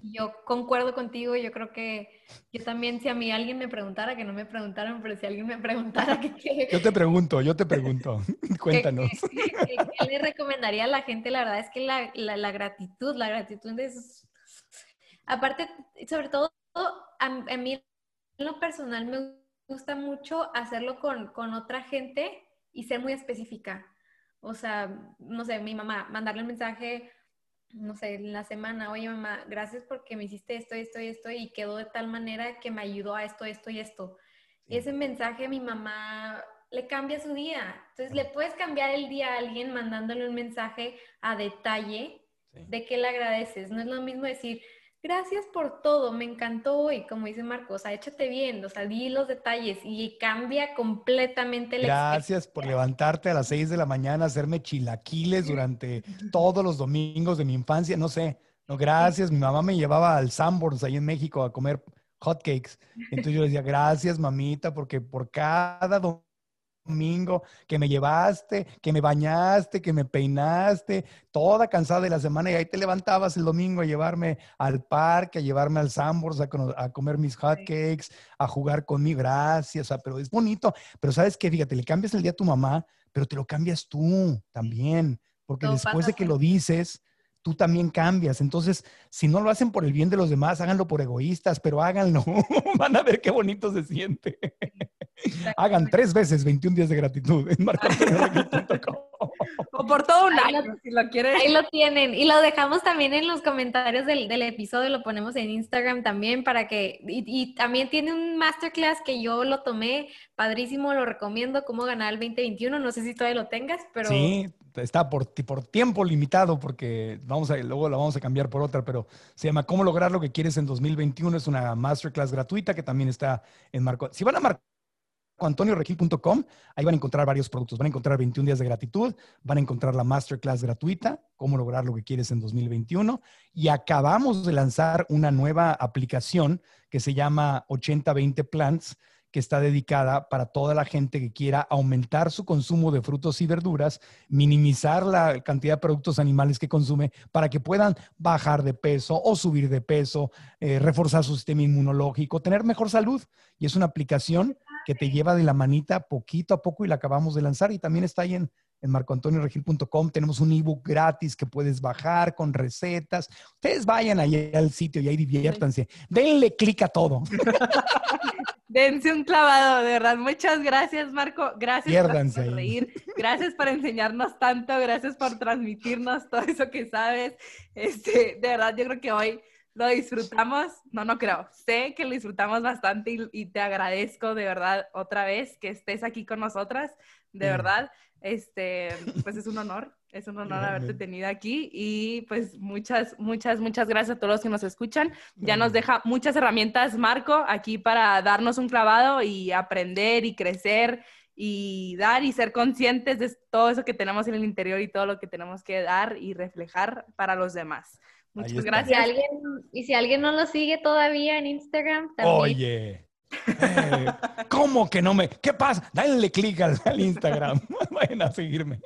[SPEAKER 5] Yo concuerdo contigo, yo creo que yo también, si a mí alguien me preguntara, que no me preguntaran, pero si alguien me preguntara que...
[SPEAKER 4] Yo te pregunto, yo te pregunto, cuéntanos.
[SPEAKER 5] ¿Qué le recomendaría a la gente? La verdad es que la, la, gratitud, la gratitud es... Aparte, sobre todo, a, mí en lo personal me gusta mucho hacerlo con, con otra gente y ser muy específica. O sea, no sé, mi mamá, mandarle un mensaje no sé, en la semana, oye mamá, gracias porque me hiciste esto, esto y esto y quedó de tal manera que me ayudó a esto, esto y esto. Ese mensaje a mi mamá le cambia su día. Entonces le puedes cambiar el día a alguien mandándole un mensaje a detalle de que le agradeces. No es lo mismo decir, gracias por todo, me encantó hoy, como dice Marcos, o sea, échate bien, o sea, di los detalles y cambia completamente
[SPEAKER 4] la Gracias por levantarte a las 6 de la mañana, hacerme chilaquiles durante todos los domingos de mi infancia, no sé, no, gracias, mi mamá me llevaba al Sanborns ahí en México a comer hotcakes, entonces yo decía, gracias mamita, porque por cada domingo que me llevaste, que me bañaste, que me peinaste, toda cansada de la semana y ahí te levantabas el domingo a llevarme al parque, a llevarme al Sambors, a, a comer mis hotcakes, a jugar conmigo. Gracias, pero es bonito. Pero sabes que, fíjate, le cambias el día a tu mamá, pero te lo cambias tú también, porque después de que lo dices, tú también cambias. Entonces, si no lo hacen por el bien de los demás, háganlo por egoístas, pero háganlo. Van a ver qué bonito se siente. Hagan tres veces 21 días de gratitud en
[SPEAKER 1] o por todo un año, si lo quieren.
[SPEAKER 5] Ahí lo tienen. Y lo dejamos también en los comentarios del, del episodio, lo ponemos en Instagram también para que... Y, y, también tiene un masterclass que yo lo tomé, padrísimo, lo recomiendo, cómo ganar el 2021. No sé si todavía lo tengas, pero...
[SPEAKER 4] Sí, está por, por tiempo limitado porque vamos a, luego la vamos a cambiar por otra, pero se llama Cómo lograr lo que quieres en 2021. Es una masterclass gratuita que también está en Marco. Si van a Marco antonioregil.com, ahí van a encontrar varios productos. Van a encontrar 21 días de gratitud, van a encontrar la masterclass gratuita, cómo lograr lo que quieres en 2021. Y acabamos de lanzar una nueva aplicación que se llama 8020 Plants, que está dedicada para toda la gente que quiera aumentar su consumo de frutos y verduras, minimizar la cantidad de productos animales que consume para que puedan bajar de peso o subir de peso, eh, reforzar su sistema inmunológico, tener mejor salud. Y es una aplicación que te lleva de la manita poquito a poco y la acabamos de lanzar y también está ahí en, en marcoantonioregil.com. Tenemos un ebook gratis que puedes bajar con recetas. Ustedes vayan ahí al sitio y ahí diviértanse. Denle clic a todo.
[SPEAKER 1] Dense un clavado, de verdad. Muchas gracias, Marco. Gracias por reír. Gracias por enseñarnos tanto. Gracias por transmitirnos todo eso que sabes. Este, de verdad, yo creo que hoy lo disfrutamos, no, no creo, sé que lo disfrutamos bastante y, y te agradezco de verdad otra vez que estés aquí con nosotras, de
[SPEAKER 4] Mm.
[SPEAKER 1] verdad, este, pues es un honor, es un honor haberte tenido aquí y pues muchas, muchas, muchas gracias a todos los que nos escuchan. Ya nos deja muchas herramientas, Marco, aquí para darnos un clavado y aprender y crecer y dar y ser conscientes de todo eso que tenemos en el interior y todo lo que tenemos que dar y reflejar para los demás. Muchas
[SPEAKER 4] está.
[SPEAKER 5] Si
[SPEAKER 1] gracias.
[SPEAKER 5] alguien, y si alguien no lo sigue todavía en Instagram, también
[SPEAKER 4] Oye. eh, ¿Cómo que no me? ¿Qué pasa? Dale clic al, al Instagram. Vayan a seguirme.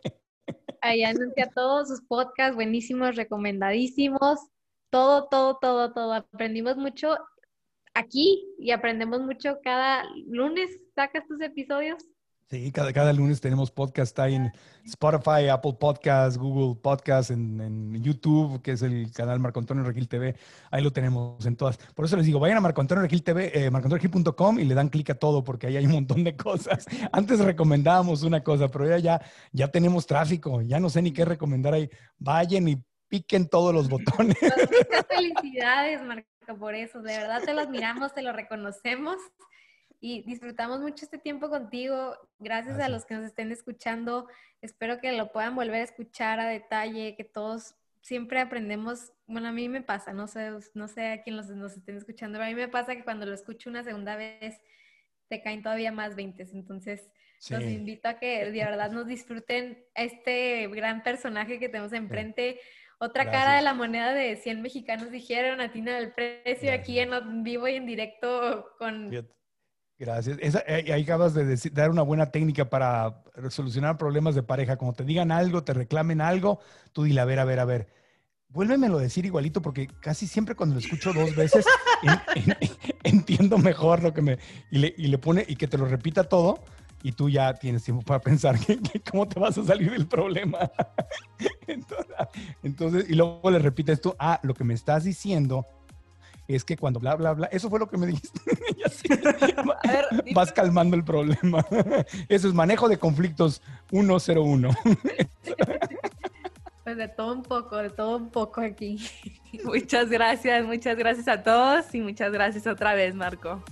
[SPEAKER 5] Ahí anuncia todos sus podcasts buenísimos, recomendadísimos. Todo, todo, todo, todo. Aprendimos mucho aquí y aprendemos mucho cada lunes. ¿Sacas tus episodios?
[SPEAKER 4] Sí, cada, cada lunes tenemos podcast ahí en Spotify, Apple Podcasts, Google Podcasts, en, en YouTube, que es el canal Marco Antonio Regil TV. Ahí lo tenemos en todas. Por eso les digo, vayan a Marco Antonio Regil TV, eh, marcoantonioregil.com y le dan clic a todo, porque ahí hay un montón de cosas. Antes recomendábamos una cosa, pero ya, ya, ya tenemos tráfico, ya no sé ni qué recomendar ahí. Vayan y piquen todos los botones.
[SPEAKER 5] Pues muchas felicidades, Marco, por eso. De verdad te lo admiramos, te lo reconocemos y disfrutamos mucho este tiempo contigo. Gracias, a los que nos estén escuchando. Espero que lo puedan volver a escuchar a detalle, que todos siempre aprendemos. Bueno, a mí me pasa, no sé, no sé a quién los, nos estén escuchando, pero a mí me pasa que cuando lo escucho una segunda vez te caen todavía más veintes. Entonces, los invito a que de verdad nos disfruten este gran personaje que tenemos enfrente. Otra cara de la moneda de 100 mexicanos dijeron, atina del precio aquí en vivo y en directo con...
[SPEAKER 4] Fíjate. Gracias. Esa- ahí ahí acabas de decir- dar una buena técnica para solucionar problemas de pareja. Cuando te digan algo, te reclamen algo, tú dile, a ver, a ver, a ver. Vuélvemelo a decir igualito porque casi siempre cuando lo escucho dos veces en- en- entiendo mejor lo que me... Y le, y le pone y que te lo repita todo y tú ya tienes tiempo para pensar que, que cómo te vas a salir del problema. Entonces, entonces, y luego le repites tú, ah, lo que me estás diciendo es que cuando bla, bla, bla, eso fue lo que me dijiste. Y así
[SPEAKER 1] A ver,
[SPEAKER 4] vas calmando el problema. Eso es manejo de conflictos 101.
[SPEAKER 5] Pues de todo un poco, de todo un poco aquí.
[SPEAKER 1] muchas gracias, muchas gracias a todos y muchas gracias otra vez, Marco.